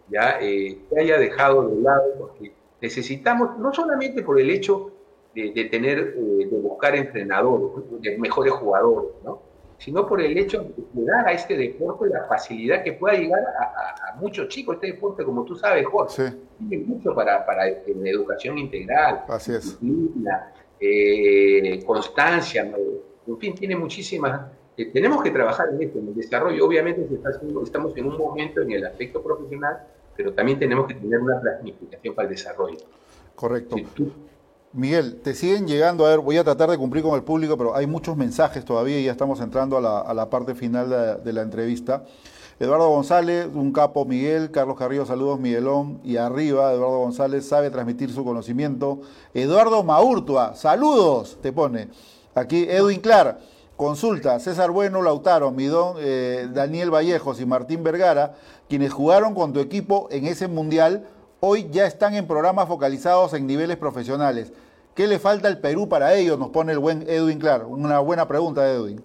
ya eh, que haya dejado de lado, porque necesitamos, no solamente por el hecho de, de tener, eh, de buscar entrenadores, de mejores jugadores, ¿no? sino por el hecho de dar a este deporte la facilidad que pueda llegar a, muchos chicos. Este deporte, como tú sabes, Jorge, tiene mucho para, para la educación integral, Así es. Eh, constancia, en fin, tiene muchísimas. Eh, tenemos que trabajar en esto, en el desarrollo. Obviamente estamos en un momento en el aspecto profesional, pero también tenemos que tener una planificación para el desarrollo. Correcto. Miguel, te siguen llegando, a ver, voy a tratar de cumplir con el público, pero hay muchos mensajes todavía y ya estamos entrando a la, parte final de, la entrevista. Eduardo González, un capo Miguel, Carlos Carrillo, saludos Miguelón, y arriba Eduardo González sabe transmitir su conocimiento. Eduardo Maurtua, saludos, te pone. Aquí Edwin Clar, consulta, César Bueno, Lautaro, Midón, eh, Daniel Vallejos y Martín Vergara, quienes jugaron con tu equipo en ese mundial, hoy ya están en programas focalizados en niveles profesionales. ¿Qué le falta al Perú para ello? Nos pone el buen Edwin Clar. Una buena pregunta, Edwin.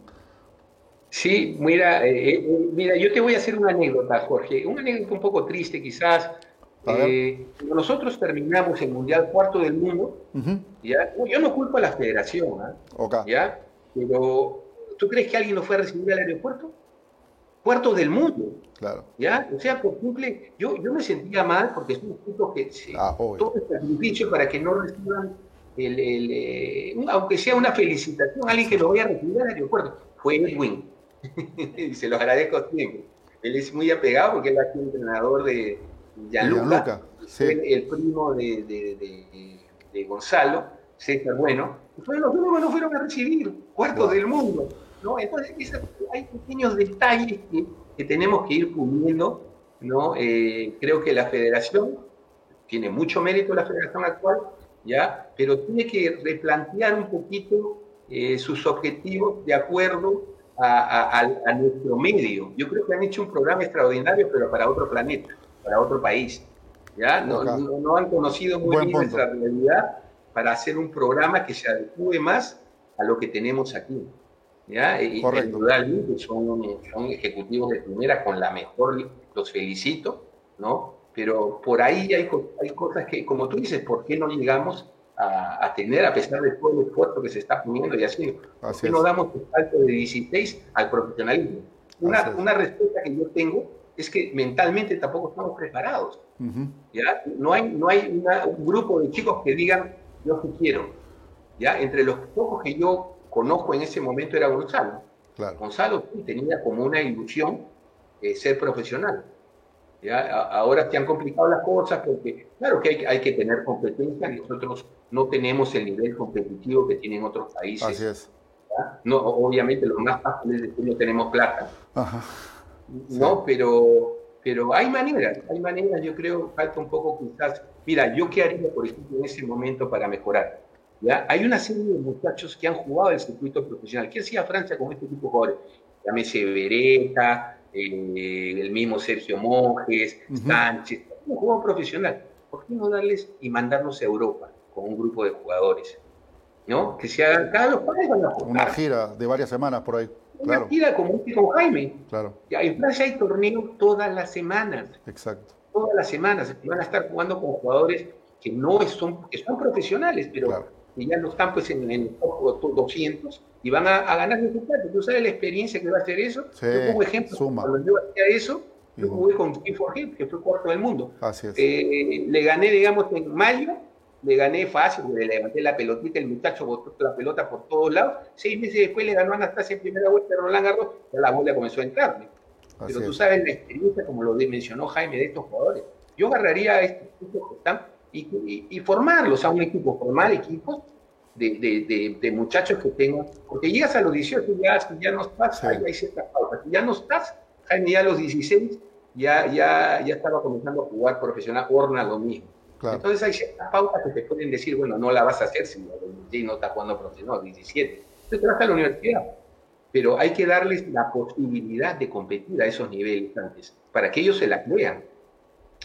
Sí, mira, eh, eh, mira, yo te voy a hacer una anécdota, Jorge. Una anécdota un poco triste, quizás. Eh, nosotros terminamos el Mundial cuarto del mundo, ¿ya? yo no culpo a la federación, ¿ah? ¿ya? pero ¿tú crees que alguien lo fue a recibir al aeropuerto? Cuarto del mundo. Claro. ¿Ya? O sea, por cumple, yo, yo me sentía mal porque es un punto que se, ah, todo sacrificio para que no reciban el, eh, aunque sea una felicitación, alguien que lo vaya a recibir al aeropuerto. Fue Edwin. [LAUGHS] y se lo agradezco siempre. Él es muy apegado porque él es el entrenador de Gianluca, el, primo de, de, Gonzalo, César Bueno. Fueron los únicos que no fueron a recibir, cuartos del mundo. ¿no? Entonces, hay pequeños detalles que, que, tenemos que ir puliendo. ¿no? Eh, creo que la federación tiene mucho mérito, la federación actual, ¿ya? Pero tiene que replantear un poquito eh, sus objetivos de acuerdo a, nuestro medio. Yo creo que han hecho un programa extraordinario, pero para otro planeta, para otro país. ¿ya? No, no, han conocido muy bien nuestra realidad para hacer un programa que se adecue más a lo que tenemos aquí. ¿ya? Y, son, son ejecutivos de primera con la mejor, los felicito, ¿no? pero por ahí hay, hay cosas que, como tú dices, ¿por qué no llegamos a, tener, a pesar de todo el esfuerzo que se está poniendo y así, ¿por qué no damos el salto de 16 al profesionalismo? Una, una respuesta que yo tengo es que mentalmente tampoco estamos preparados. ¿ya? No hay, no hay un grupo de chicos que digan, yo sí quiero. ¿ya? Entre los pocos que yo conozco en ese momento era Gonzalo. Gonzalo tenía como una ilusión de ser profesional. Ahora se han complicado las cosas porque, claro que hay, que tener competencia, nosotros no tenemos el nivel competitivo que tienen otros países. Así es. No, obviamente los más fáciles es que no tenemos plata. No, pero, pero hay maneras, hay maneras, yo creo, falta un poco quizás. Mira, yo qué haría, por ejemplo, en ese momento para mejorar. ¿Ya? Hay una serie de muchachos que han jugado el circuito profesional. ¿Qué hacía Francia con este tipo de jugadores? Llámese Beretta, eh, el mismo Sergio Monjes, Sánchez, un juego profesional. ¿Por qué no darles y mandarlos a Europa con un grupo de jugadores? ¿No? Que se hagan cada los países Una gira de varias semanas por ahí. Una gira como con Jaime. Claro. En Francia hay torneos todas las semanas. Exacto. Todas las semanas. Van a estar jugando con jugadores que no son, que son profesionales, pero que ya no están pues en, el top 200 y van a, ganar su plata. ¿Tú sabes la experiencia que va a hacer eso? yo pongo ejemplo. Cuando yo hacía eso, yo jugué con Team for que fue cuarto del mundo. Así es. Eh, le gané, digamos, en mayo, le gané fácil, le levanté la pelotita, el muchacho botó la pelota por todos lados. Seis meses después le ganó a Anastasia en primera vuelta de Roland Garros, ya la bola comenzó a entrarme. Pero tú sabes la experiencia, como lo mencionó Jaime, de estos jugadores. Yo agarraría a estos que están y, formarlos a un equipo, formar equipos de, de, muchachos que tengan, porque llegas a los 18, ya, ya no estás, ahí hay ciertas pautas, ya no estás, Jaime ya a los 16 ya, ya, ya estaba comenzando a jugar profesional, Orna lo mismo. Entonces hay ciertas pautas que te pueden decir, bueno, no la vas a hacer si no estás jugando profesional, 17. Entonces te vas a la universidad. Pero hay que darles la posibilidad de competir a esos niveles antes, para que ellos se la crean.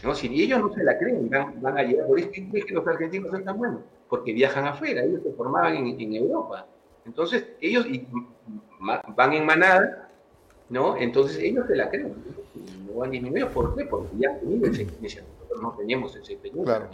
¿No? Si ellos no se la creen, van, a llegar. Por eso es que los argentinos son tan buenos, porque viajan afuera, ellos se formaban en, en Europa. Entonces, ellos van en manada, ¿no? Entonces, ellos se la creen. No han disminuido. ¿Por qué? Porque ya han tenido esa experiencia. Nosotros no teníamos esa experiencia,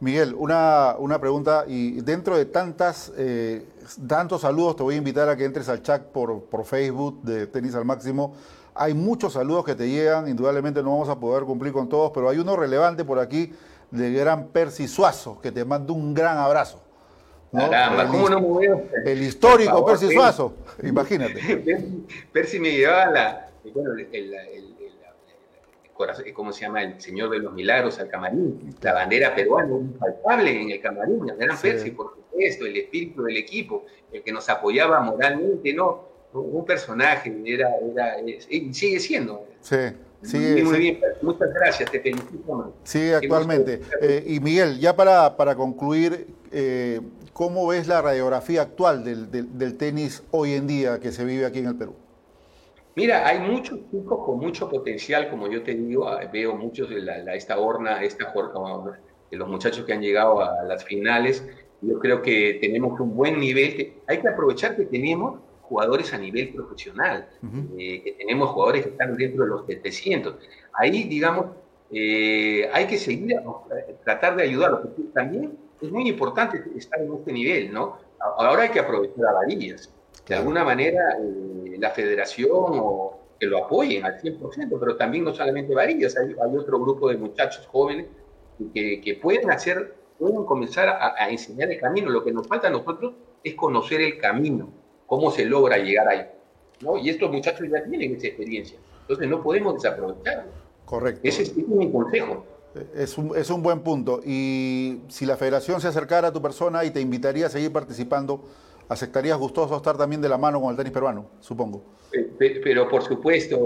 Miguel, una, una, pregunta, y dentro de tantas, eh, tantos saludos, te voy a invitar a que entres al chat por, por Facebook de Tenis al Máximo. Hay muchos saludos que te llegan, indudablemente no vamos a poder cumplir con todos, pero hay uno relevante por aquí de gran Percy Suazo, que te mando un gran abrazo. Caramba, ¿cómo no me veo? El histórico Percy Suazo, imagínate. [LAUGHS] Percy me llevaba la, bueno, el, el, ¿cómo se llama? El Señor de los Milagros al camarín, la bandera peruana, infaltable en el camarín, el gran Percy, por supuesto, el espíritu del equipo, el que nos apoyaba moralmente, ¿no? Un personaje, era, era, y sigue siendo. Sí. Sigue, muy, bien, muchas gracias, te felicito. Sigue actualmente. Eh, y Miguel, ya para, para concluir, eh, ¿cómo ves la radiografía actual del, del, tenis hoy en día que se vive aquí en el Perú? Mira, hay muchos chicos con mucho potencial, como yo te digo, ah, veo muchos de la, esta horna, esta de los muchachos que han llegado a las finales. Yo creo que tenemos un buen nivel. Hay que aprovechar que tenemos jugadores a nivel profesional, eh, que tenemos jugadores que están dentro de los 700. Ahí, digamos, eh, hay que seguir, tratar de ayudarlos. También es muy importante estar en este nivel, ¿no? Ahora hay que aprovechar a varillas. De alguna manera, eh, la federación o que lo apoyen al 100%, pero también no solamente varillas, hay, otro grupo de muchachos jóvenes que, que pueden hacer, pueden comenzar a, a, enseñar el camino. Lo que nos falta a nosotros es conocer el camino, cómo se logra llegar ahí. ¿no? Y estos muchachos ya tienen esa experiencia, entonces no podemos desaprovecharlo. Correcto. Ese es mi consejo. Es un, es un, buen punto. Y si la federación se acercara a tu persona y te invitaría a seguir participando, ¿aceptarías gustoso estar también de la mano con el tenis peruano, supongo? Pero por supuesto,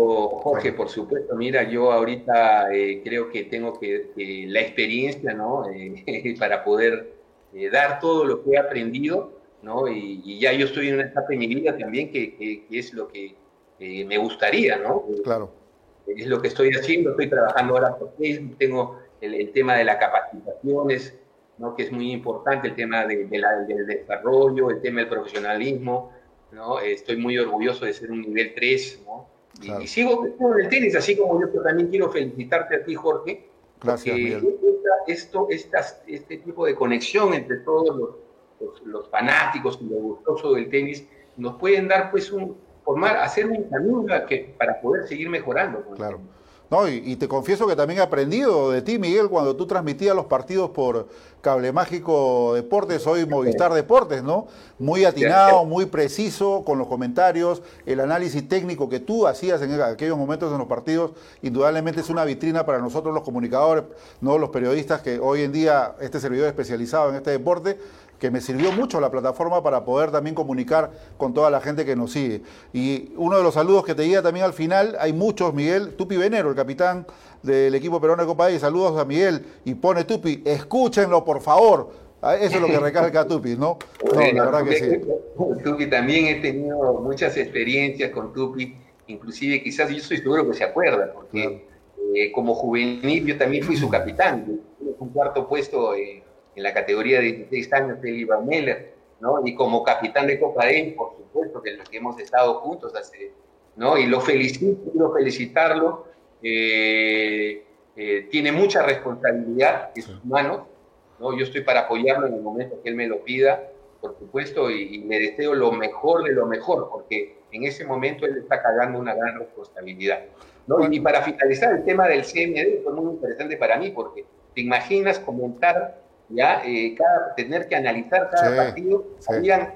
Jorge, por supuesto. Mira, yo ahorita eh, creo que tengo que, la experiencia, ¿no? [LAUGHS] Eh, para poder eh, dar todo lo que he aprendido, ¿no? Y, ya yo estoy en una etapa en mi vida también que, que es lo que me gustaría, ¿no? Claro es lo que estoy haciendo, estoy trabajando ahora por Facebook, tengo el, tema de las capacitaciones, ¿no? que es muy importante, el tema de, del desarrollo, el tema del profesionalismo, ¿no? estoy muy orgulloso de ser un nivel 3, ¿no? y, sigo en el tenis, así como yo también quiero felicitarte a ti, Jorge, Gracias, esto, este tipo de conexión entre todos los, los, fanáticos y los gustosos del tenis nos pueden dar pues un, formar, hacer un camino que, para poder seguir mejorando. Claro. No, y, te confieso que también he aprendido de ti, Miguel, cuando tú transmitías los partidos por Cable Mágico Deportes, hoy Movistar Deportes, ¿no? Muy atinado, muy preciso con los comentarios, el análisis técnico que tú hacías en aquellos momentos en los partidos, indudablemente es una vitrina para nosotros los comunicadores, no los periodistas que hoy en día este servidor especializado en este deporte que me sirvió mucho la plataforma para poder también comunicar con toda la gente que nos sigue. Y uno de los saludos que te llega también al final, hay muchos, Miguel, Tupi Venero, el capitán del equipo peruano de Copa y saludos a Miguel y pone Tupi, escúchenlo por favor. Ah, eso es lo que recalca Tupi, ¿no? No, la verdad que sí. [LAUGHS] Tupi también he tenido muchas experiencias con Tupi, inclusive quizás yo estoy seguro que se acuerda, porque eh, como juvenil yo también fui su capitán, un cuarto puesto eh, en la categoría de 16 años de Iván Meller, ¿no? Y como capitán de Copa D, por supuesto, que que hemos estado juntos hace, ¿no? Y lo felicito, quiero felicitarlo. Eh, eh, tiene mucha responsabilidad en sus manos, ¿no? Yo estoy para apoyarlo en el momento que él me lo pida, por supuesto, y, me deseo lo mejor de lo mejor, porque en ese momento él está cargando una gran responsabilidad. ¿no? Y para finalizar, el tema del CMD fue muy interesante para mí, porque te imaginas comentar ya eh, cada, tener que analizar cada partido. Habían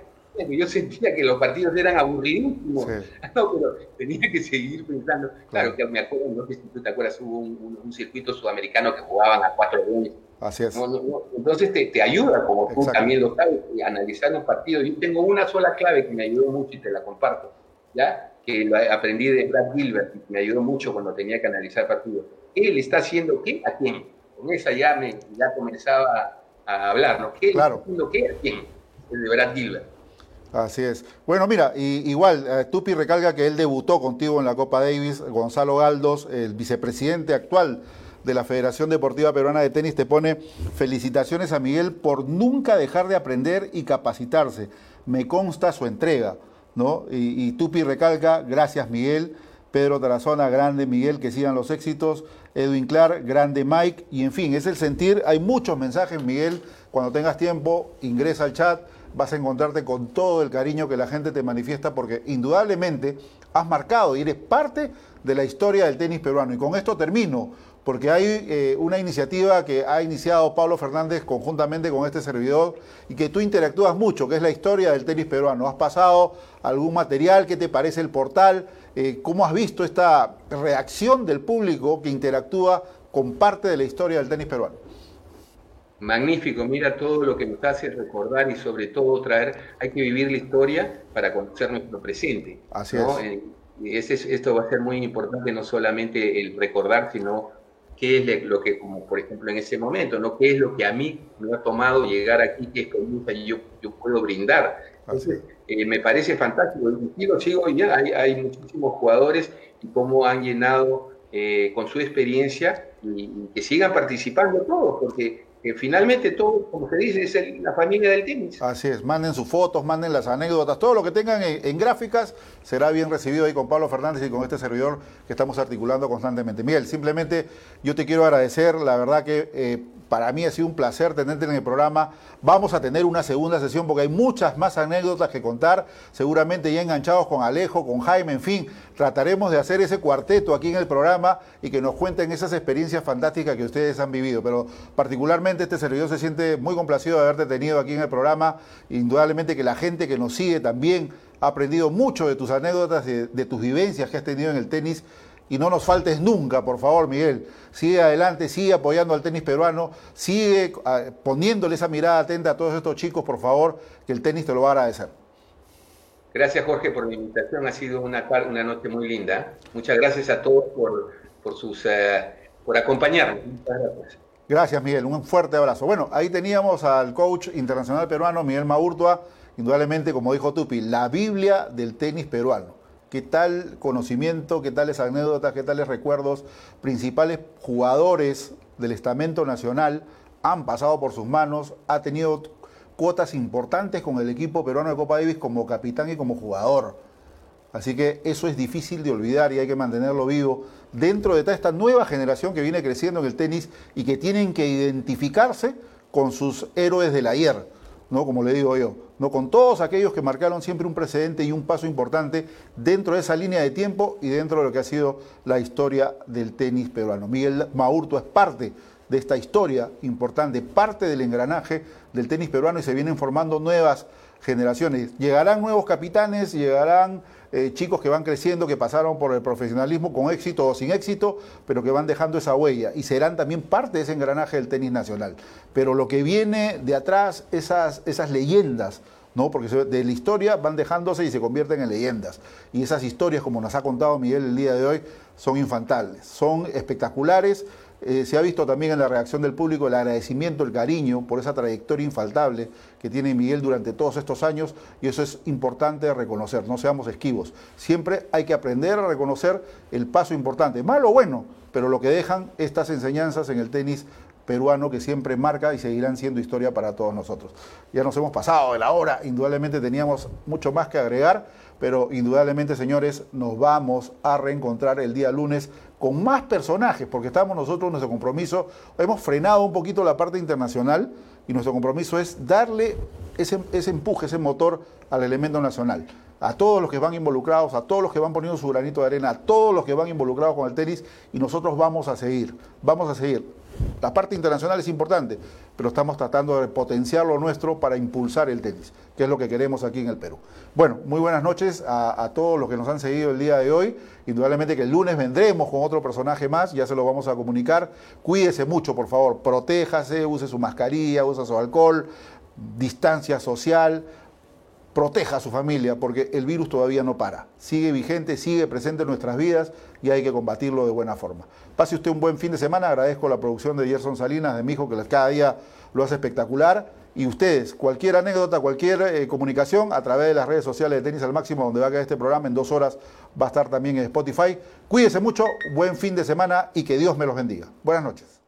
yo sentía que los partidos eran aburridísimos, [LAUGHS] no, pero tenía que seguir pensando. Claro, que me acuerdo, no sé si tú te acuerdas, hubo un, circuito sudamericano que jugaban a cuatro goles. Así es. entonces te, te, ayuda, como tú también lo sabes, analizar los partidos. Yo tengo una sola clave que me ayudó mucho y te la comparto, ¿ya? Que lo aprendí de Brad Gilbert y me ayudó mucho cuando tenía que analizar partidos. Él está haciendo qué a quién. Con esa ya, me, ya comenzaba a hablar, ¿no? ¿Qué claro. qué a quién? El de Brad Gilbert. Así es. Bueno, mira, igual, eh, Tupi recalca que él debutó contigo en la Copa Davis. Gonzalo Galdos, el vicepresidente actual de la Federación Deportiva Peruana de Tenis, te pone felicitaciones a Miguel por nunca dejar de aprender y capacitarse. Me consta su entrega, ¿no? Y, y Tupi recalca, gracias Miguel. Pedro Tarazona, grande Miguel, que sigan los éxitos. Edwin Clark, grande Mike. Y en fin, es el sentir. Hay muchos mensajes, Miguel. Cuando tengas tiempo, ingresa al chat vas a encontrarte con todo el cariño que la gente te manifiesta porque indudablemente has marcado y eres parte de la historia del tenis peruano. Y con esto termino, porque hay eh, una iniciativa que ha iniciado Pablo Fernández conjuntamente con este servidor y que tú interactúas mucho, que es la historia del tenis peruano. ¿Has pasado algún material? ¿Qué te parece el portal? Eh, ¿Cómo has visto esta reacción del público que interactúa con parte de la historia del tenis peruano? magnífico, mira todo lo que nos hace recordar y sobre todo traer, hay que vivir la historia para conocer nuestro presente. Así es. Eh, ese, esto va a ser muy importante, no solamente el recordar, sino qué es lo que, como por ejemplo en ese momento, ¿no? ¿Qué es lo que a mí me ha tomado llegar aquí, qué experiencia yo, yo puedo brindar? Entonces, eh, me parece fantástico. Y sigo ya, hay, hay, muchísimos jugadores y cómo han llenado eh, con su experiencia y, y, que sigan participando todos, porque que finalmente todo, como se dice, es la familia del tenis. Así es, manden sus fotos, manden las anécdotas, todo lo que tengan en, gráficas será bien recibido ahí con Pablo Fernández y con este servidor que estamos articulando constantemente. Miguel, simplemente yo te quiero agradecer, la verdad que eh, para mí ha sido un placer tenerte en el programa. Vamos a tener una segunda sesión porque hay muchas más anécdotas que contar, seguramente ya enganchados con Alejo, con Jaime, en fin, trataremos de hacer ese cuarteto aquí en el programa y que nos cuenten esas experiencias fantásticas que ustedes han vivido. Pero particularmente este servidor se siente muy complacido de haberte tenido aquí en el programa. Indudablemente que la gente que nos sigue también ha aprendido mucho de tus anécdotas, de, de tus vivencias que has tenido en el tenis y no nos faltes nunca, por favor, Miguel. Sigue adelante, sigue apoyando al tenis peruano, sigue ah, poniéndole esa mirada atenta a todos estos chicos, por favor, que el tenis te lo va a agradecer. Gracias, Jorge, por la invitación. Ha sido una, una noche muy linda. Muchas gracias a todos por, por, sus, eh, por acompañarnos. Muchas gracias. Gracias, Miguel. Un fuerte abrazo. Bueno, ahí teníamos al coach internacional peruano, Miguel Maurtua, indudablemente, como dijo Tupi, la Biblia del tenis peruano qué tal conocimiento, qué tales anécdotas, qué tales recuerdos, principales jugadores del estamento nacional han pasado por sus manos, ha tenido cuotas importantes con el equipo peruano de Copa Davis como capitán y como jugador. Así que eso es difícil de olvidar y hay que mantenerlo vivo dentro de toda esta nueva generación que viene creciendo en el tenis y que tienen que identificarse con sus héroes del ayer, ¿no? Como le digo yo ¿no? con todos aquellos que marcaron siempre un precedente y un paso importante dentro de esa línea de tiempo y dentro de lo que ha sido la historia del tenis peruano. Miguel Maurto es parte de esta historia importante, parte del engranaje del tenis peruano y se vienen formando nuevas generaciones. Llegarán nuevos capitanes, llegarán eh, chicos que van creciendo, que pasaron por el profesionalismo con éxito o sin éxito, pero que van dejando esa huella y serán también parte de ese engranaje del tenis nacional. Pero lo que viene de atrás, esas, esas leyendas, ¿no? porque de la historia van dejándose y se convierten en leyendas. Y esas historias, como nos ha contado Miguel el día de hoy, son infantiles, son espectaculares eh, se ha visto también en la reacción del público el agradecimiento, el cariño por esa trayectoria infaltable que tiene Miguel durante todos estos años y eso es importante reconocer, no seamos esquivos. Siempre hay que aprender a reconocer el paso importante, malo o bueno, pero lo que dejan estas enseñanzas en el tenis peruano que siempre marca y seguirán siendo historia para todos nosotros. Ya nos hemos pasado de la hora, indudablemente teníamos mucho más que agregar, pero indudablemente, señores, nos vamos a reencontrar el día lunes con más personajes, porque estamos nosotros, nuestro compromiso, hemos frenado un poquito la parte internacional y nuestro compromiso es darle ese, ese empuje, ese motor al elemento nacional. a todos los que van involucrados, a todos los que van poniendo su granito de arena, a todos los que van involucrados con el tenis y nosotros vamos a seguir, vamos a seguir. La parte internacional es importante, pero estamos tratando de potenciar lo nuestro para impulsar el tenis, que es lo que queremos aquí en el Perú. Bueno, muy buenas noches a, todos los que nos han seguido el día de hoy. Indudablemente que el lunes vendremos con otro personaje más, ya se lo vamos a comunicar. Cuídese mucho, por favor, protéjase, use su mascarilla, use su alcohol, distancia social, proteja a su familia, porque el virus todavía no para. Sigue vigente, sigue presente en nuestras vidas y hay que combatirlo de buena forma. Pase usted un buen fin de semana, agradezco la producción de Gerson Salinas, de mi hijo, que cada día lo hace espectacular. Y ustedes, cualquier anécdota, cualquier eh, comunicación a través de las redes sociales de Tenis al Máximo, donde va a quedar este programa en dos horas, va a estar también en Spotify. Cuídese mucho, buen fin de semana y que Dios me los bendiga. Buenas noches.